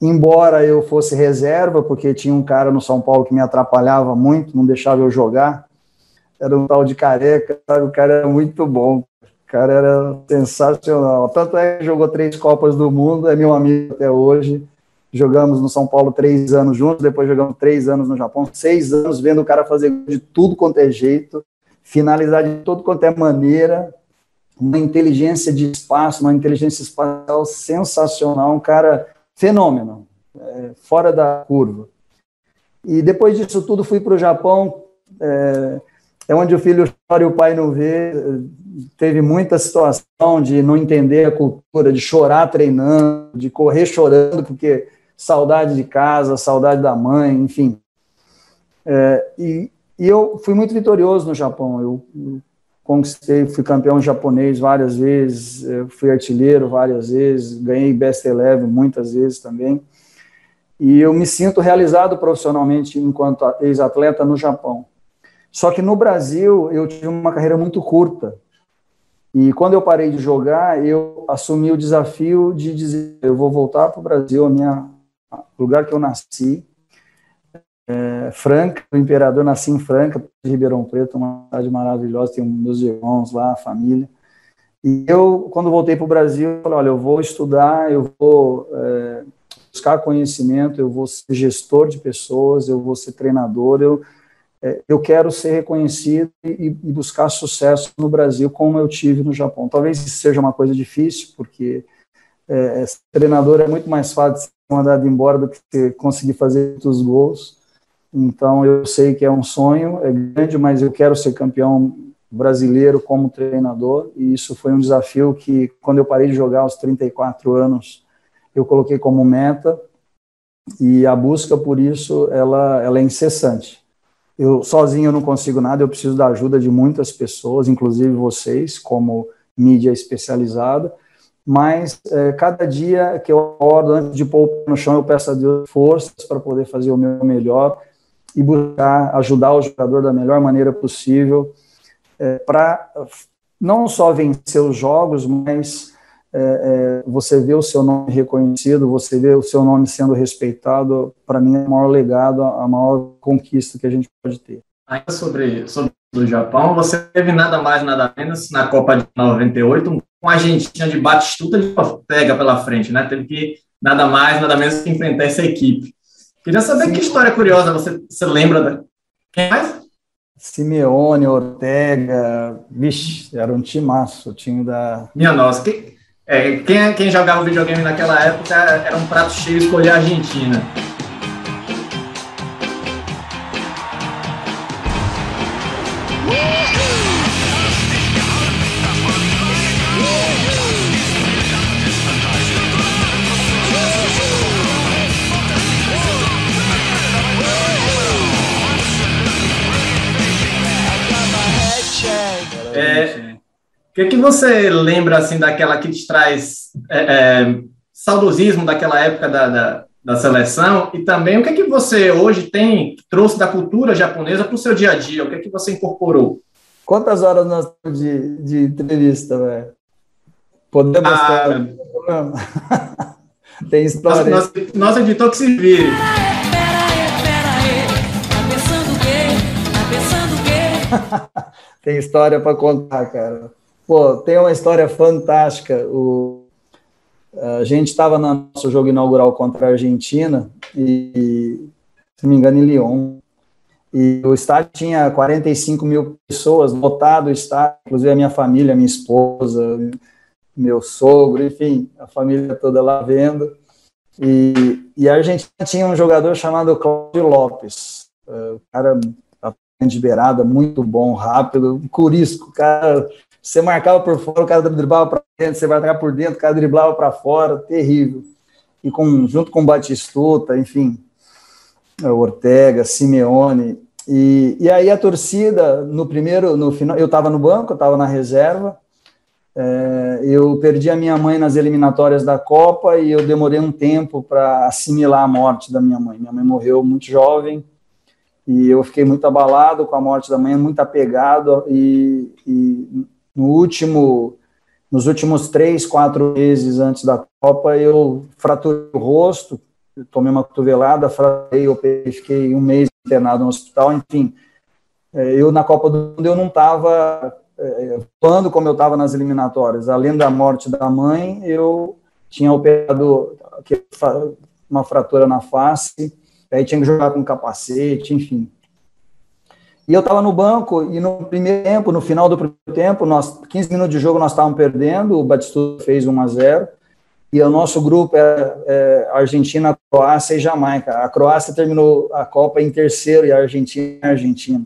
Embora eu fosse reserva, porque tinha um cara no São Paulo que me atrapalhava muito, não deixava eu jogar, era um tal de careca, sabe? o cara era muito bom, o cara era sensacional. Tanto é que jogou três Copas do Mundo, é meu amigo até hoje jogamos no São Paulo três anos juntos, depois jogamos três anos no Japão, seis anos vendo o cara fazer de tudo quanto é jeito, finalizar de tudo quanto é maneira, uma inteligência de espaço, uma inteligência espacial sensacional, um cara fenômeno, é, fora da curva. E depois disso tudo fui para o Japão, é, é onde o filho chora e o pai não vê. Teve muita situação de não entender a cultura, de chorar treinando, de correr chorando, porque saudade de casa, saudade da mãe, enfim. É, e, e, eu fui muito vitorioso no Japão. Eu, eu conquistei, fui campeão japonês várias vezes, fui artilheiro várias vezes, ganhei Best Eleven muitas vezes também. E eu me sinto realizado profissionalmente enquanto ex-atleta no Japão. Só que no Brasil eu tive uma carreira muito curta. E quando eu parei de jogar, eu assumi o desafio de dizer: eu vou voltar para o Brasil, a minha lugar que eu nasci, é, Franca, o imperador, nasci em Franca, Ribeirão Preto, uma cidade maravilhosa, tenho meus irmãos lá, família. E eu, quando voltei para o Brasil, falei, olha, eu vou estudar, eu vou é, buscar conhecimento, eu vou ser gestor de pessoas, eu vou ser treinador, eu, é, eu quero ser reconhecido e, e buscar sucesso no Brasil como eu tive no Japão. Talvez seja uma coisa difícil, porque é, treinador é muito mais fácil mandado embora do que conseguir fazer os gols. Então eu sei que é um sonho, é grande, mas eu quero ser campeão brasileiro como treinador e isso foi um desafio que quando eu parei de jogar aos 34 anos eu coloquei como meta e a busca por isso ela, ela é incessante. Eu sozinho não consigo nada, eu preciso da ajuda de muitas pessoas, inclusive vocês, como mídia especializada, mas é, cada dia que eu oro antes de pôr no chão, eu peço a Deus forças para poder fazer o meu melhor e buscar ajudar o jogador da melhor maneira possível é, para não só vencer os jogos, mas é, é, você ver o seu nome reconhecido, você ver o seu nome sendo respeitado, para mim é o maior legado, a maior conquista que a gente pode ter. Ainda sobre, sobre o Japão, você teve nada mais, nada menos na Copa de 98, um com a Argentina de Batistuta, ele pega pela frente, né? Teve que nada mais, nada menos que enfrentar essa equipe. Queria saber Sim. que história curiosa você, você lembra da. Quem mais? Simeone, Ortega, vixe, era um timaço, o time da. Minha nossa, que, é, quem, quem jogava videogame naquela época era um prato cheio escolher a Argentina. Que, que você lembra assim daquela que te traz é, é, saudosismo daquela época da, da, da, seleção e também o que, que você hoje tem trouxe da cultura japonesa para o seu dia a dia? O que, que você incorporou? Quantas horas nós temos de, de entrevista, velho? Podemos ah, Tem história. Nosso, nosso, nosso editor que se vire. tem história para contar, cara. Pô, tem uma história fantástica. O, a gente estava no nosso jogo inaugural contra a Argentina e, se não me engano, em Lyon. E o estádio tinha 45 mil pessoas, lotado o estádio, inclusive a minha família, minha esposa, meu sogro, enfim, a família toda lá vendo. E, e a Argentina tinha um jogador chamado Cláudio Lopes, uh, cara de beirada, muito bom, rápido, um curisco, cara, você marcava por fora, o cara driblava para dentro, você vai atacar por dentro, o cara driblava para fora, terrível. E com, junto com Batistuta, enfim, Ortega, Simeone, e, e aí a torcida, no primeiro, no final, eu estava no banco, eu estava na reserva, é, eu perdi a minha mãe nas eliminatórias da Copa e eu demorei um tempo para assimilar a morte da minha mãe. Minha mãe morreu muito jovem, e eu fiquei muito abalado com a morte da mãe, muito apegado e, e no último, nos últimos três, quatro meses antes da Copa, eu fraturei o rosto, tomei uma cotovelada, fraturei, eu fiquei um mês internado no hospital, enfim. É, eu, na Copa do Mundo, eu não estava quando, é, como eu estava nas eliminatórias. Além da morte da mãe, eu tinha operado uma fratura na face, aí tinha que jogar com capacete, enfim. E eu estava no banco, e no primeiro tempo, no final do primeiro tempo, nós 15 minutos de jogo nós estávamos perdendo, o Batistuta fez 1 a 0 e o nosso grupo é, é Argentina, Croácia e Jamaica. A Croácia terminou a Copa em terceiro e a Argentina é Argentina.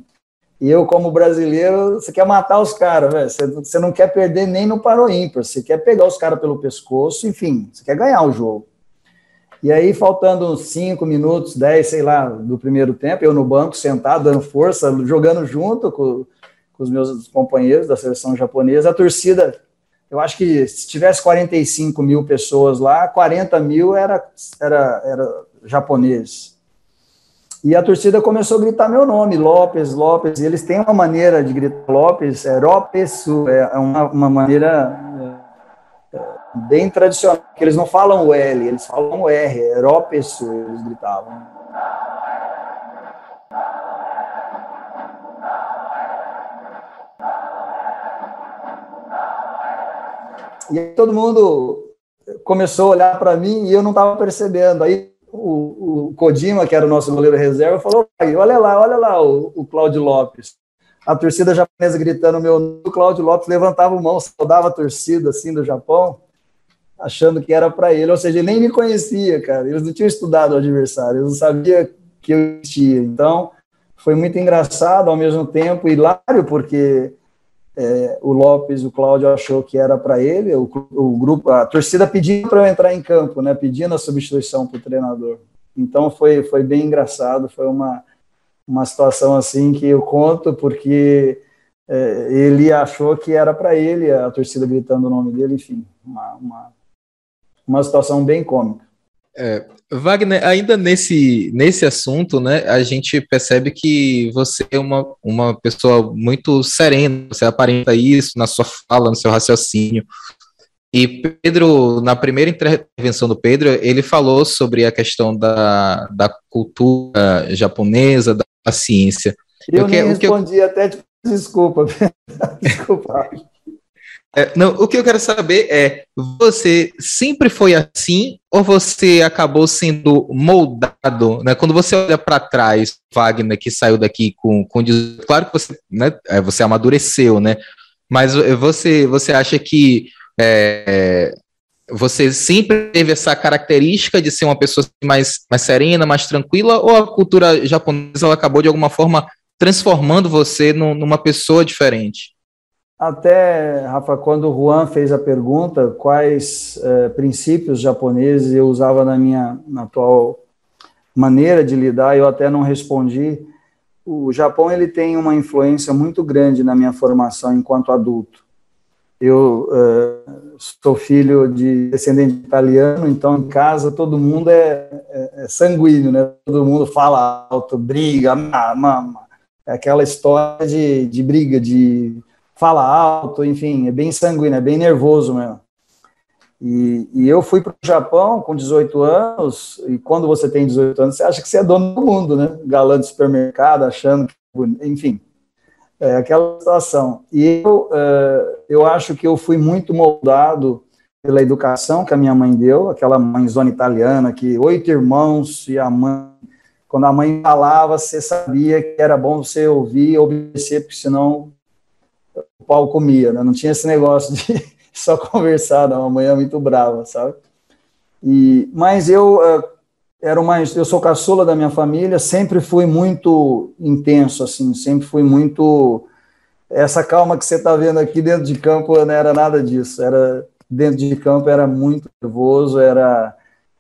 E eu, como brasileiro, você quer matar os caras. Você, você não quer perder nem no paro ímpar, você quer pegar os caras pelo pescoço, enfim, você quer ganhar o jogo. E aí, faltando uns 5 minutos, 10, sei lá, do primeiro tempo, eu no banco, sentado, dando força, jogando junto com, com os meus companheiros da seleção japonesa, a torcida, eu acho que se tivesse 45 mil pessoas lá, 40 mil era, era, era japonês. E a torcida começou a gritar meu nome, Lopes, Lopes, e eles têm uma maneira de gritar Lopes, é Ropesu, é uma, uma maneira bem tradicional, que eles não falam o L, eles falam o R, é Ropesu, eles gritavam. E aí todo mundo começou a olhar para mim e eu não estava percebendo. Aí o, o Kodima, que era o nosso goleiro reserva, falou: olha lá, olha lá o, o Cláudio Lopes. A torcida japonesa gritando meu nome, o Cláudio Lopes levantava a mão, saudava a torcida assim do Japão achando que era para ele, ou seja, ele nem me conhecia, cara. Eles não tinham estudado o adversário, eles não sabiam que eu existia. Então, foi muito engraçado ao mesmo tempo hilário, porque é, o Lopes, o Cláudio achou que era para ele, o, o, grupo, a torcida pedindo para eu entrar em campo, né, pedindo a substituição para o treinador. Então foi, foi bem engraçado, foi uma, uma situação assim que eu conto porque é, ele achou que era para ele, a torcida gritando o nome dele, enfim, uma, uma, uma situação bem cômica. É, Wagner, ainda nesse, nesse assunto, né, a gente percebe que você é uma, uma pessoa muito serena, você aparenta isso na sua fala, no seu raciocínio. E Pedro, na primeira intervenção do Pedro, ele falou sobre a questão da, da cultura japonesa, da ciência. Eu, eu que, respondi, eu... até te desculpa. desculpa. É, não, o que eu quero saber é: você sempre foi assim ou você acabou sendo moldado? Né? Quando você olha para trás, Wagner, que saiu daqui com, com claro que você, né, é, você amadureceu, né? Mas você, você acha que é, você sempre teve essa característica de ser uma pessoa mais, mais serena, mais tranquila, ou a cultura japonesa acabou de alguma forma transformando você numa pessoa diferente? Até, Rafa, quando o Juan fez a pergunta, quais eh, princípios japoneses eu usava na minha na atual maneira de lidar, eu até não respondi. O Japão ele tem uma influência muito grande na minha formação enquanto adulto. Eu uh, sou filho de descendente italiano, então em casa todo mundo é, é, é sanguíneo, né? Todo mundo fala alto, briga, mama, é aquela história de, de briga, de fala alto, enfim, é bem sanguíneo, é bem nervoso mesmo. E, e eu fui para o Japão com 18 anos, e quando você tem 18 anos, você acha que você é dono do mundo, né? Galã de supermercado, achando que, enfim, é aquela situação. E eu, é, eu acho que eu fui muito moldado pela educação que a minha mãe deu, aquela mãezona italiana que oito irmãos e a mãe, quando a mãe falava, você sabia que era bom você ouvir obedecer, porque senão pau comia, né? Não tinha esse negócio de só conversar, não, uma é muito brava, sabe? E, mas eu uh, era uma, eu sou caçula da minha família, sempre fui muito intenso, assim, sempre fui muito essa calma que você está vendo aqui dentro de campo não era nada disso, era dentro de campo era muito nervoso, era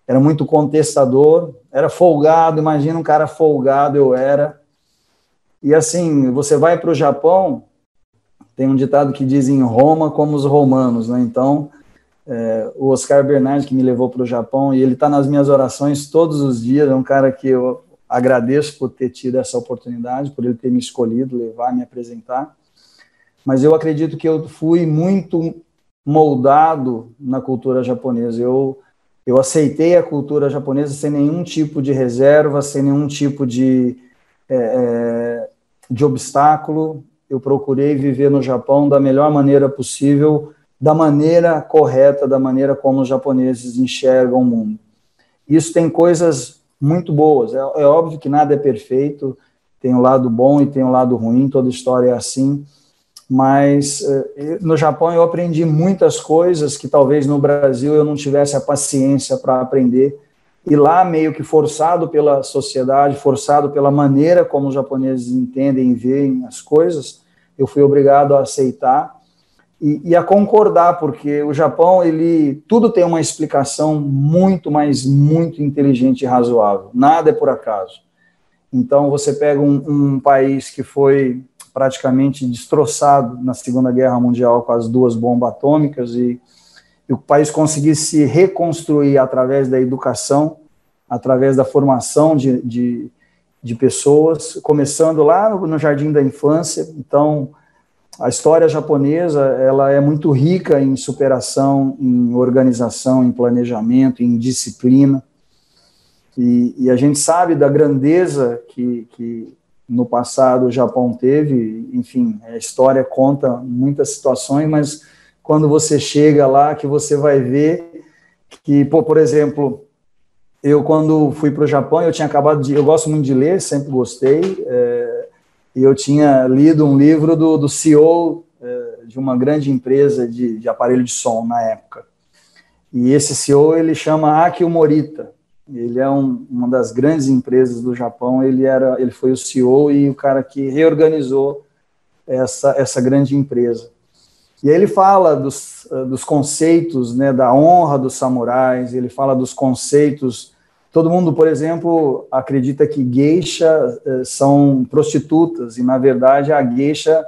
era muito contestador, era folgado, imagina um cara folgado eu era. E assim, você vai para o Japão, tem um ditado que diz em Roma como os romanos, né? Então, é, o Oscar Bernardi, que me levou para o Japão, e ele está nas minhas orações todos os dias, é um cara que eu agradeço por ter tido essa oportunidade, por ele ter me escolhido, levar, me apresentar. Mas eu acredito que eu fui muito moldado na cultura japonesa. Eu, eu aceitei a cultura japonesa sem nenhum tipo de reserva, sem nenhum tipo de, é, é de obstáculo eu procurei viver no Japão da melhor maneira possível, da maneira correta, da maneira como os japoneses enxergam o mundo. Isso tem coisas muito boas. É, é óbvio que nada é perfeito, tem o um lado bom e tem o um lado ruim, toda história é assim. Mas eh, no Japão eu aprendi muitas coisas que talvez no Brasil eu não tivesse a paciência para aprender e lá meio que forçado pela sociedade, forçado pela maneira como os japoneses entendem e veem as coisas, eu fui obrigado a aceitar e, e, a concordar, porque o Japão, ele tudo tem uma explicação muito, mas muito inteligente e razoável. Nada é por acaso. Então, você pega um, um país que foi praticamente destroçado na Segunda Guerra Mundial com as duas bombas atômicas e e o país conseguisse se reconstruir através da educação, através da formação de, de, de pessoas, começando lá no, no, jardim da infância. Então, a história japonesa ela é muito rica em superação, em organização, em planejamento, em disciplina. E, e a gente sabe da grandeza que, que no passado o Japão teve. Enfim, a história conta muitas situações, mas quando você chega lá, que você vai ver que, pô, por exemplo, eu quando fui para o Japão, eu tinha acabado de, eu gosto muito de ler, sempre gostei, é, e eu tinha lido um livro do, do CEO é, de uma grande empresa de, de aparelho de som na época. E esse CEO ele chama Akio Morita. Ele é um, uma das grandes empresas do Japão. Ele era, ele foi o CEO e o cara que reorganizou essa essa grande empresa. E aí ele fala dos, eh, dos conceitos né, da honra dos samurais, ele fala dos conceitos. Todo mundo, por exemplo, acredita que geisha eh, são prostitutas, e na verdade a geisha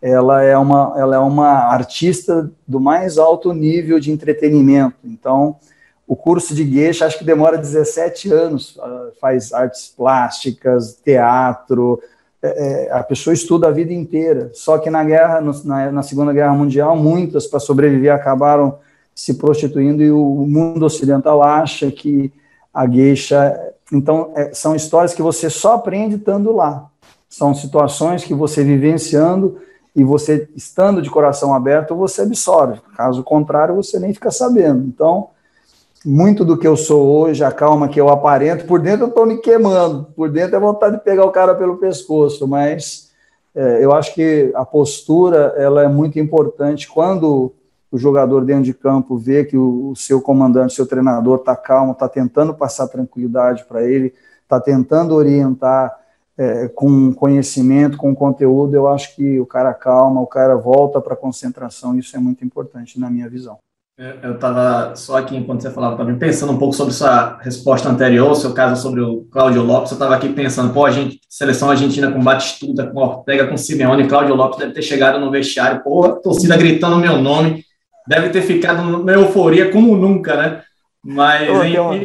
ela é, uma, ela é uma artista do mais alto nível de entretenimento. Então, o curso de geisha acho que demora 17 anos, ah, faz artes plásticas, teatro, é, é, a pessoa estuda a vida inteira. Só que na guerra, na, na Segunda Guerra Mundial, muitas para sobreviver acabaram se prostituindo e o mundo ocidental acha que a gueixa. Então, é, são histórias que você só aprende estando lá. São situações que você vivenciando e você estando de coração aberto, você absorve. Caso contrário, você nem fica sabendo. Então, muito do que eu sou hoje, a calma que eu aparento, por dentro eu estou me queimando, por dentro é vontade de pegar o cara pelo pescoço, mas é, eu acho que a postura ela é muito importante quando o jogador dentro de campo vê que o, o seu comandante, seu treinador está calmo, está tentando passar tranquilidade para ele, está tentando orientar é, com conhecimento, com conteúdo, eu acho que o cara calma, o cara volta para a concentração, isso é muito importante na minha visão. Eu estava só aqui, enquanto você falava também, pensando um pouco sobre sua resposta anterior, seu caso sobre o Cláudio Lopes. Eu estava aqui pensando, pô, a gente, seleção argentina com Batistuta, com Ortega, com Simeone, Cláudio Lopes deve ter chegado no vestiário, pô, a torcida gritando meu nome, deve ter ficado numa euforia como nunca, né? Mas. Pô, tem, uma,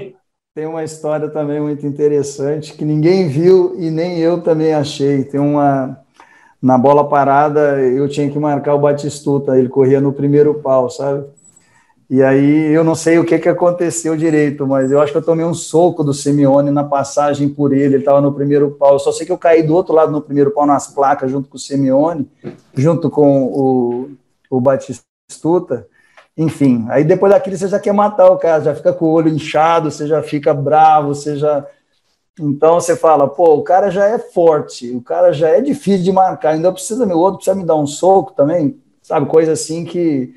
tem uma história também muito interessante que ninguém viu e nem eu também achei. Tem uma. Na bola parada, eu tinha que marcar o Batistuta, ele corria no primeiro pau, sabe? E aí eu não sei o que, que aconteceu direito, mas eu acho que eu tomei um soco do Simeone na passagem por ele. Ele estava no primeiro pau. Eu só sei que eu caí do outro lado no primeiro pau nas placas junto com o Simeone, junto com o, o Batistuta. Enfim, aí depois daquilo você já quer matar o cara, já fica com o olho inchado, você já fica bravo, você já. Então você fala, pô, o cara já é forte, o cara já é difícil de marcar, ainda precisa, meu outro precisa me dar um soco também, sabe? Coisa assim que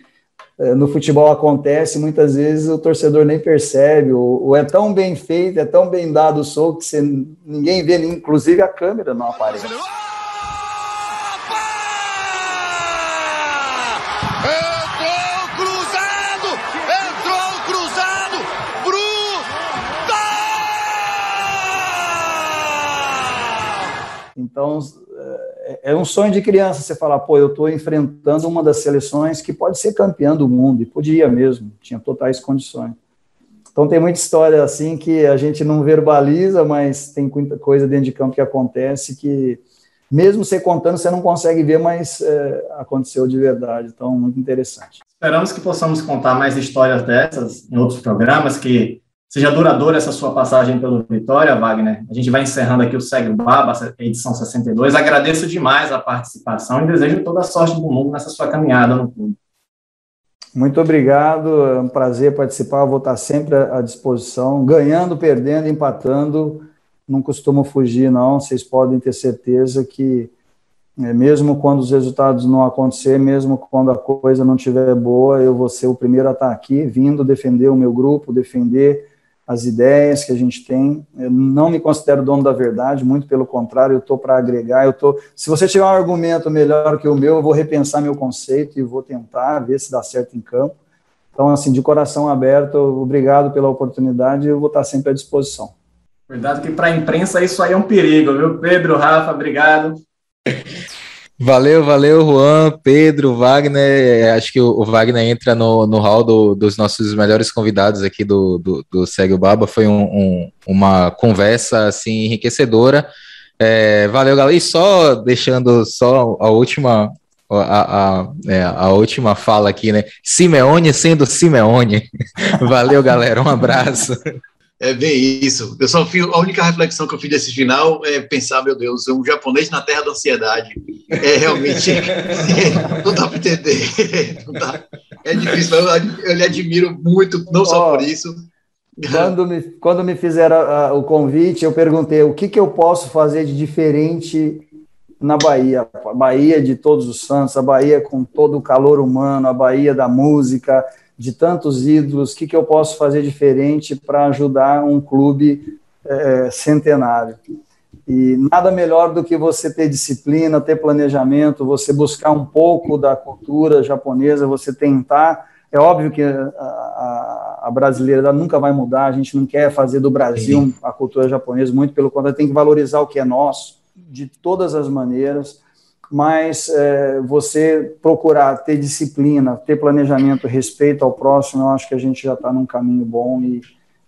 no futebol acontece, muitas vezes o torcedor nem percebe, ou, ou, é tão bem feito, é tão bem dado o soco que você, ninguém vê, inclusive a câmera não aparece. Entrou cruzado! Entrou cruzado! Brutal! Então, é, um sonho de criança você falar, pô, eu estou enfrentando uma das seleções que pode ser campeã do mundo, e podia mesmo, tinha totais condições. Então tem muita história assim que a gente não verbaliza, mas tem muita coisa dentro de campo que acontece que, mesmo você contando, você não consegue ver, mas é, aconteceu de verdade. Então, muito interessante. Esperamos que possamos contar mais histórias dessas em outros programas, que seja duradoura essa sua passagem pelo Vitória, Wagner. A gente vai encerrando aqui o Segue o Baba, edição 62. Agradeço demais a participação e desejo toda a sorte do mundo nessa sua caminhada no clube. Muito obrigado, é um prazer participar, vou estar sempre à disposição, ganhando, perdendo, empatando, não costumo fugir não, vocês podem ter certeza que é, mesmo quando os resultados não acontecer, mesmo quando a coisa não estiver boa, eu vou ser o primeiro a estar aqui, vindo defender o meu grupo, defender as ideias que a gente tem. Eu não me considero dono da verdade, muito pelo contrário, eu estou para agregar. Eu tô, se você tiver um argumento melhor que o meu, eu vou repensar meu conceito e vou tentar ver se dá certo em campo. Então, assim, de coração aberto, obrigado pela oportunidade, eu vou estar sempre à disposição. Cuidado que para a imprensa isso aí é um perigo, viu? Pedro, Rafa, obrigado. Valeu, valeu, Juan, Pedro, Wagner. Acho que o, Wagner entra no, no hall do, dos nossos melhores convidados aqui do, do, do Segue o Baba. Foi um, um, uma conversa assim enriquecedora. É, valeu, galera. E só deixando só a última a, a, é, a, última fala aqui, né? Simeone sendo Simeone. Valeu, galera. Um abraço. É bem isso. Eu só fiz, a única reflexão que eu fiz desse final é pensar, meu Deus, um japonês na terra da ansiedade. É realmente. não dá para entender. Dá, é difícil, eu, eu, lhe admiro muito, não só oh, por isso. Quando me, quando me fizeram a, o convite, eu perguntei o que, que eu posso fazer de diferente na Bahia. A Bahia de todos os santos, a Bahia com todo o calor humano, a Bahia da música de tantos ídolos, o que, que eu posso fazer diferente para ajudar um clube é, centenário? E nada melhor do que você ter disciplina, ter planejamento, você buscar um pouco da cultura japonesa, você tentar. É óbvio que a, a, a brasileira nunca vai mudar, a gente não quer fazer do Brasil a cultura japonesa, muito pelo contrário, tem que valorizar o que é nosso, de todas as maneiras mas é, você procurar ter disciplina, ter planejamento, respeito ao próximo, eu acho que a gente já está num caminho bom e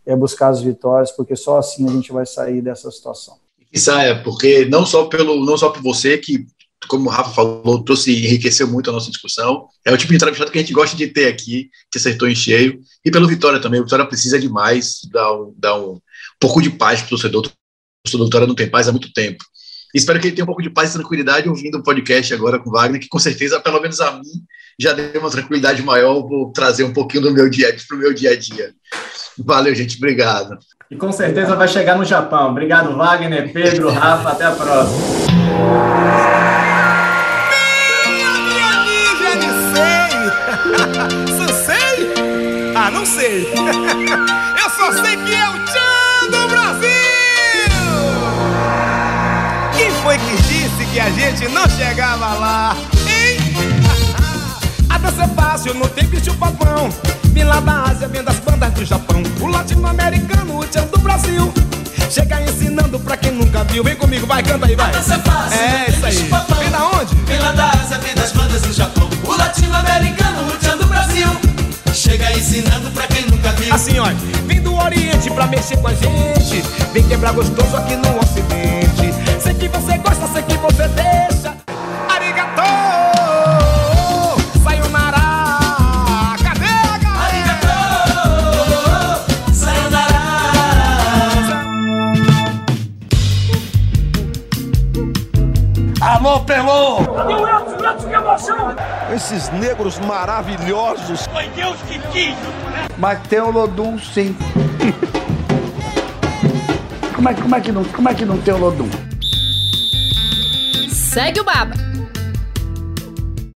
é buscar as vitórias, porque só assim a gente vai sair dessa situação. E saia, porque não só pelo não só por você que como o Rafa falou, trouxe enriqueceu muito a nossa discussão. É o tipo de entrevistado que a gente gosta de ter aqui, que acertou em cheio. E pelo Vitória também. O Vitória precisa demais dar um, dar um pouco de paz para o torcedor. O torcedor do Vitória não tem paz há muito tempo. Espero que ele tenha um pouco de paz e tranquilidade ouvindo o podcast agora com o Wagner, que com certeza, pelo menos a mim, já deu uma tranquilidade maior. Vou trazer um pouquinho do meu dia para o meu dia a dia. Valeu, gente. Obrigado. E com certeza vai chegar no Japão. Obrigado, Wagner, Pedro, Rafa. Até a próxima. Ah, não sei. Eu só sei que é que a gente não chegava lá, hein? A dança ser fácil, não tem bicho papão. Vim lá da Ásia, vem das bandas do Japão. O latino-americano, o tchan do Brasil. Chega ensinando pra quem nunca viu. Vem comigo, vai, canta aí, vai. Dança fácil, É isso aí. Vem da onde? Vem lá da Ásia, vem das bandas do Japão. O latino-americano, o tchan do Brasil. Chega ensinando pra quem nunca viu. Assim, ó, vim do Oriente pra mexer com a gente. Vem quebrar gostoso aqui no Ocidente. Que você gosta, sei que você deixa. Arigato! Sayonara! Cadê a galera? Arigato! Sayonara! Alô, Pelô! Cadê o Edson? Edson, que emoção! Esses negros maravilhosos. Foi Deus que quis, né? Mas tem o Lodum sim. como, é, como, é que não, como é que não tem o Lodum? Segue o Baba.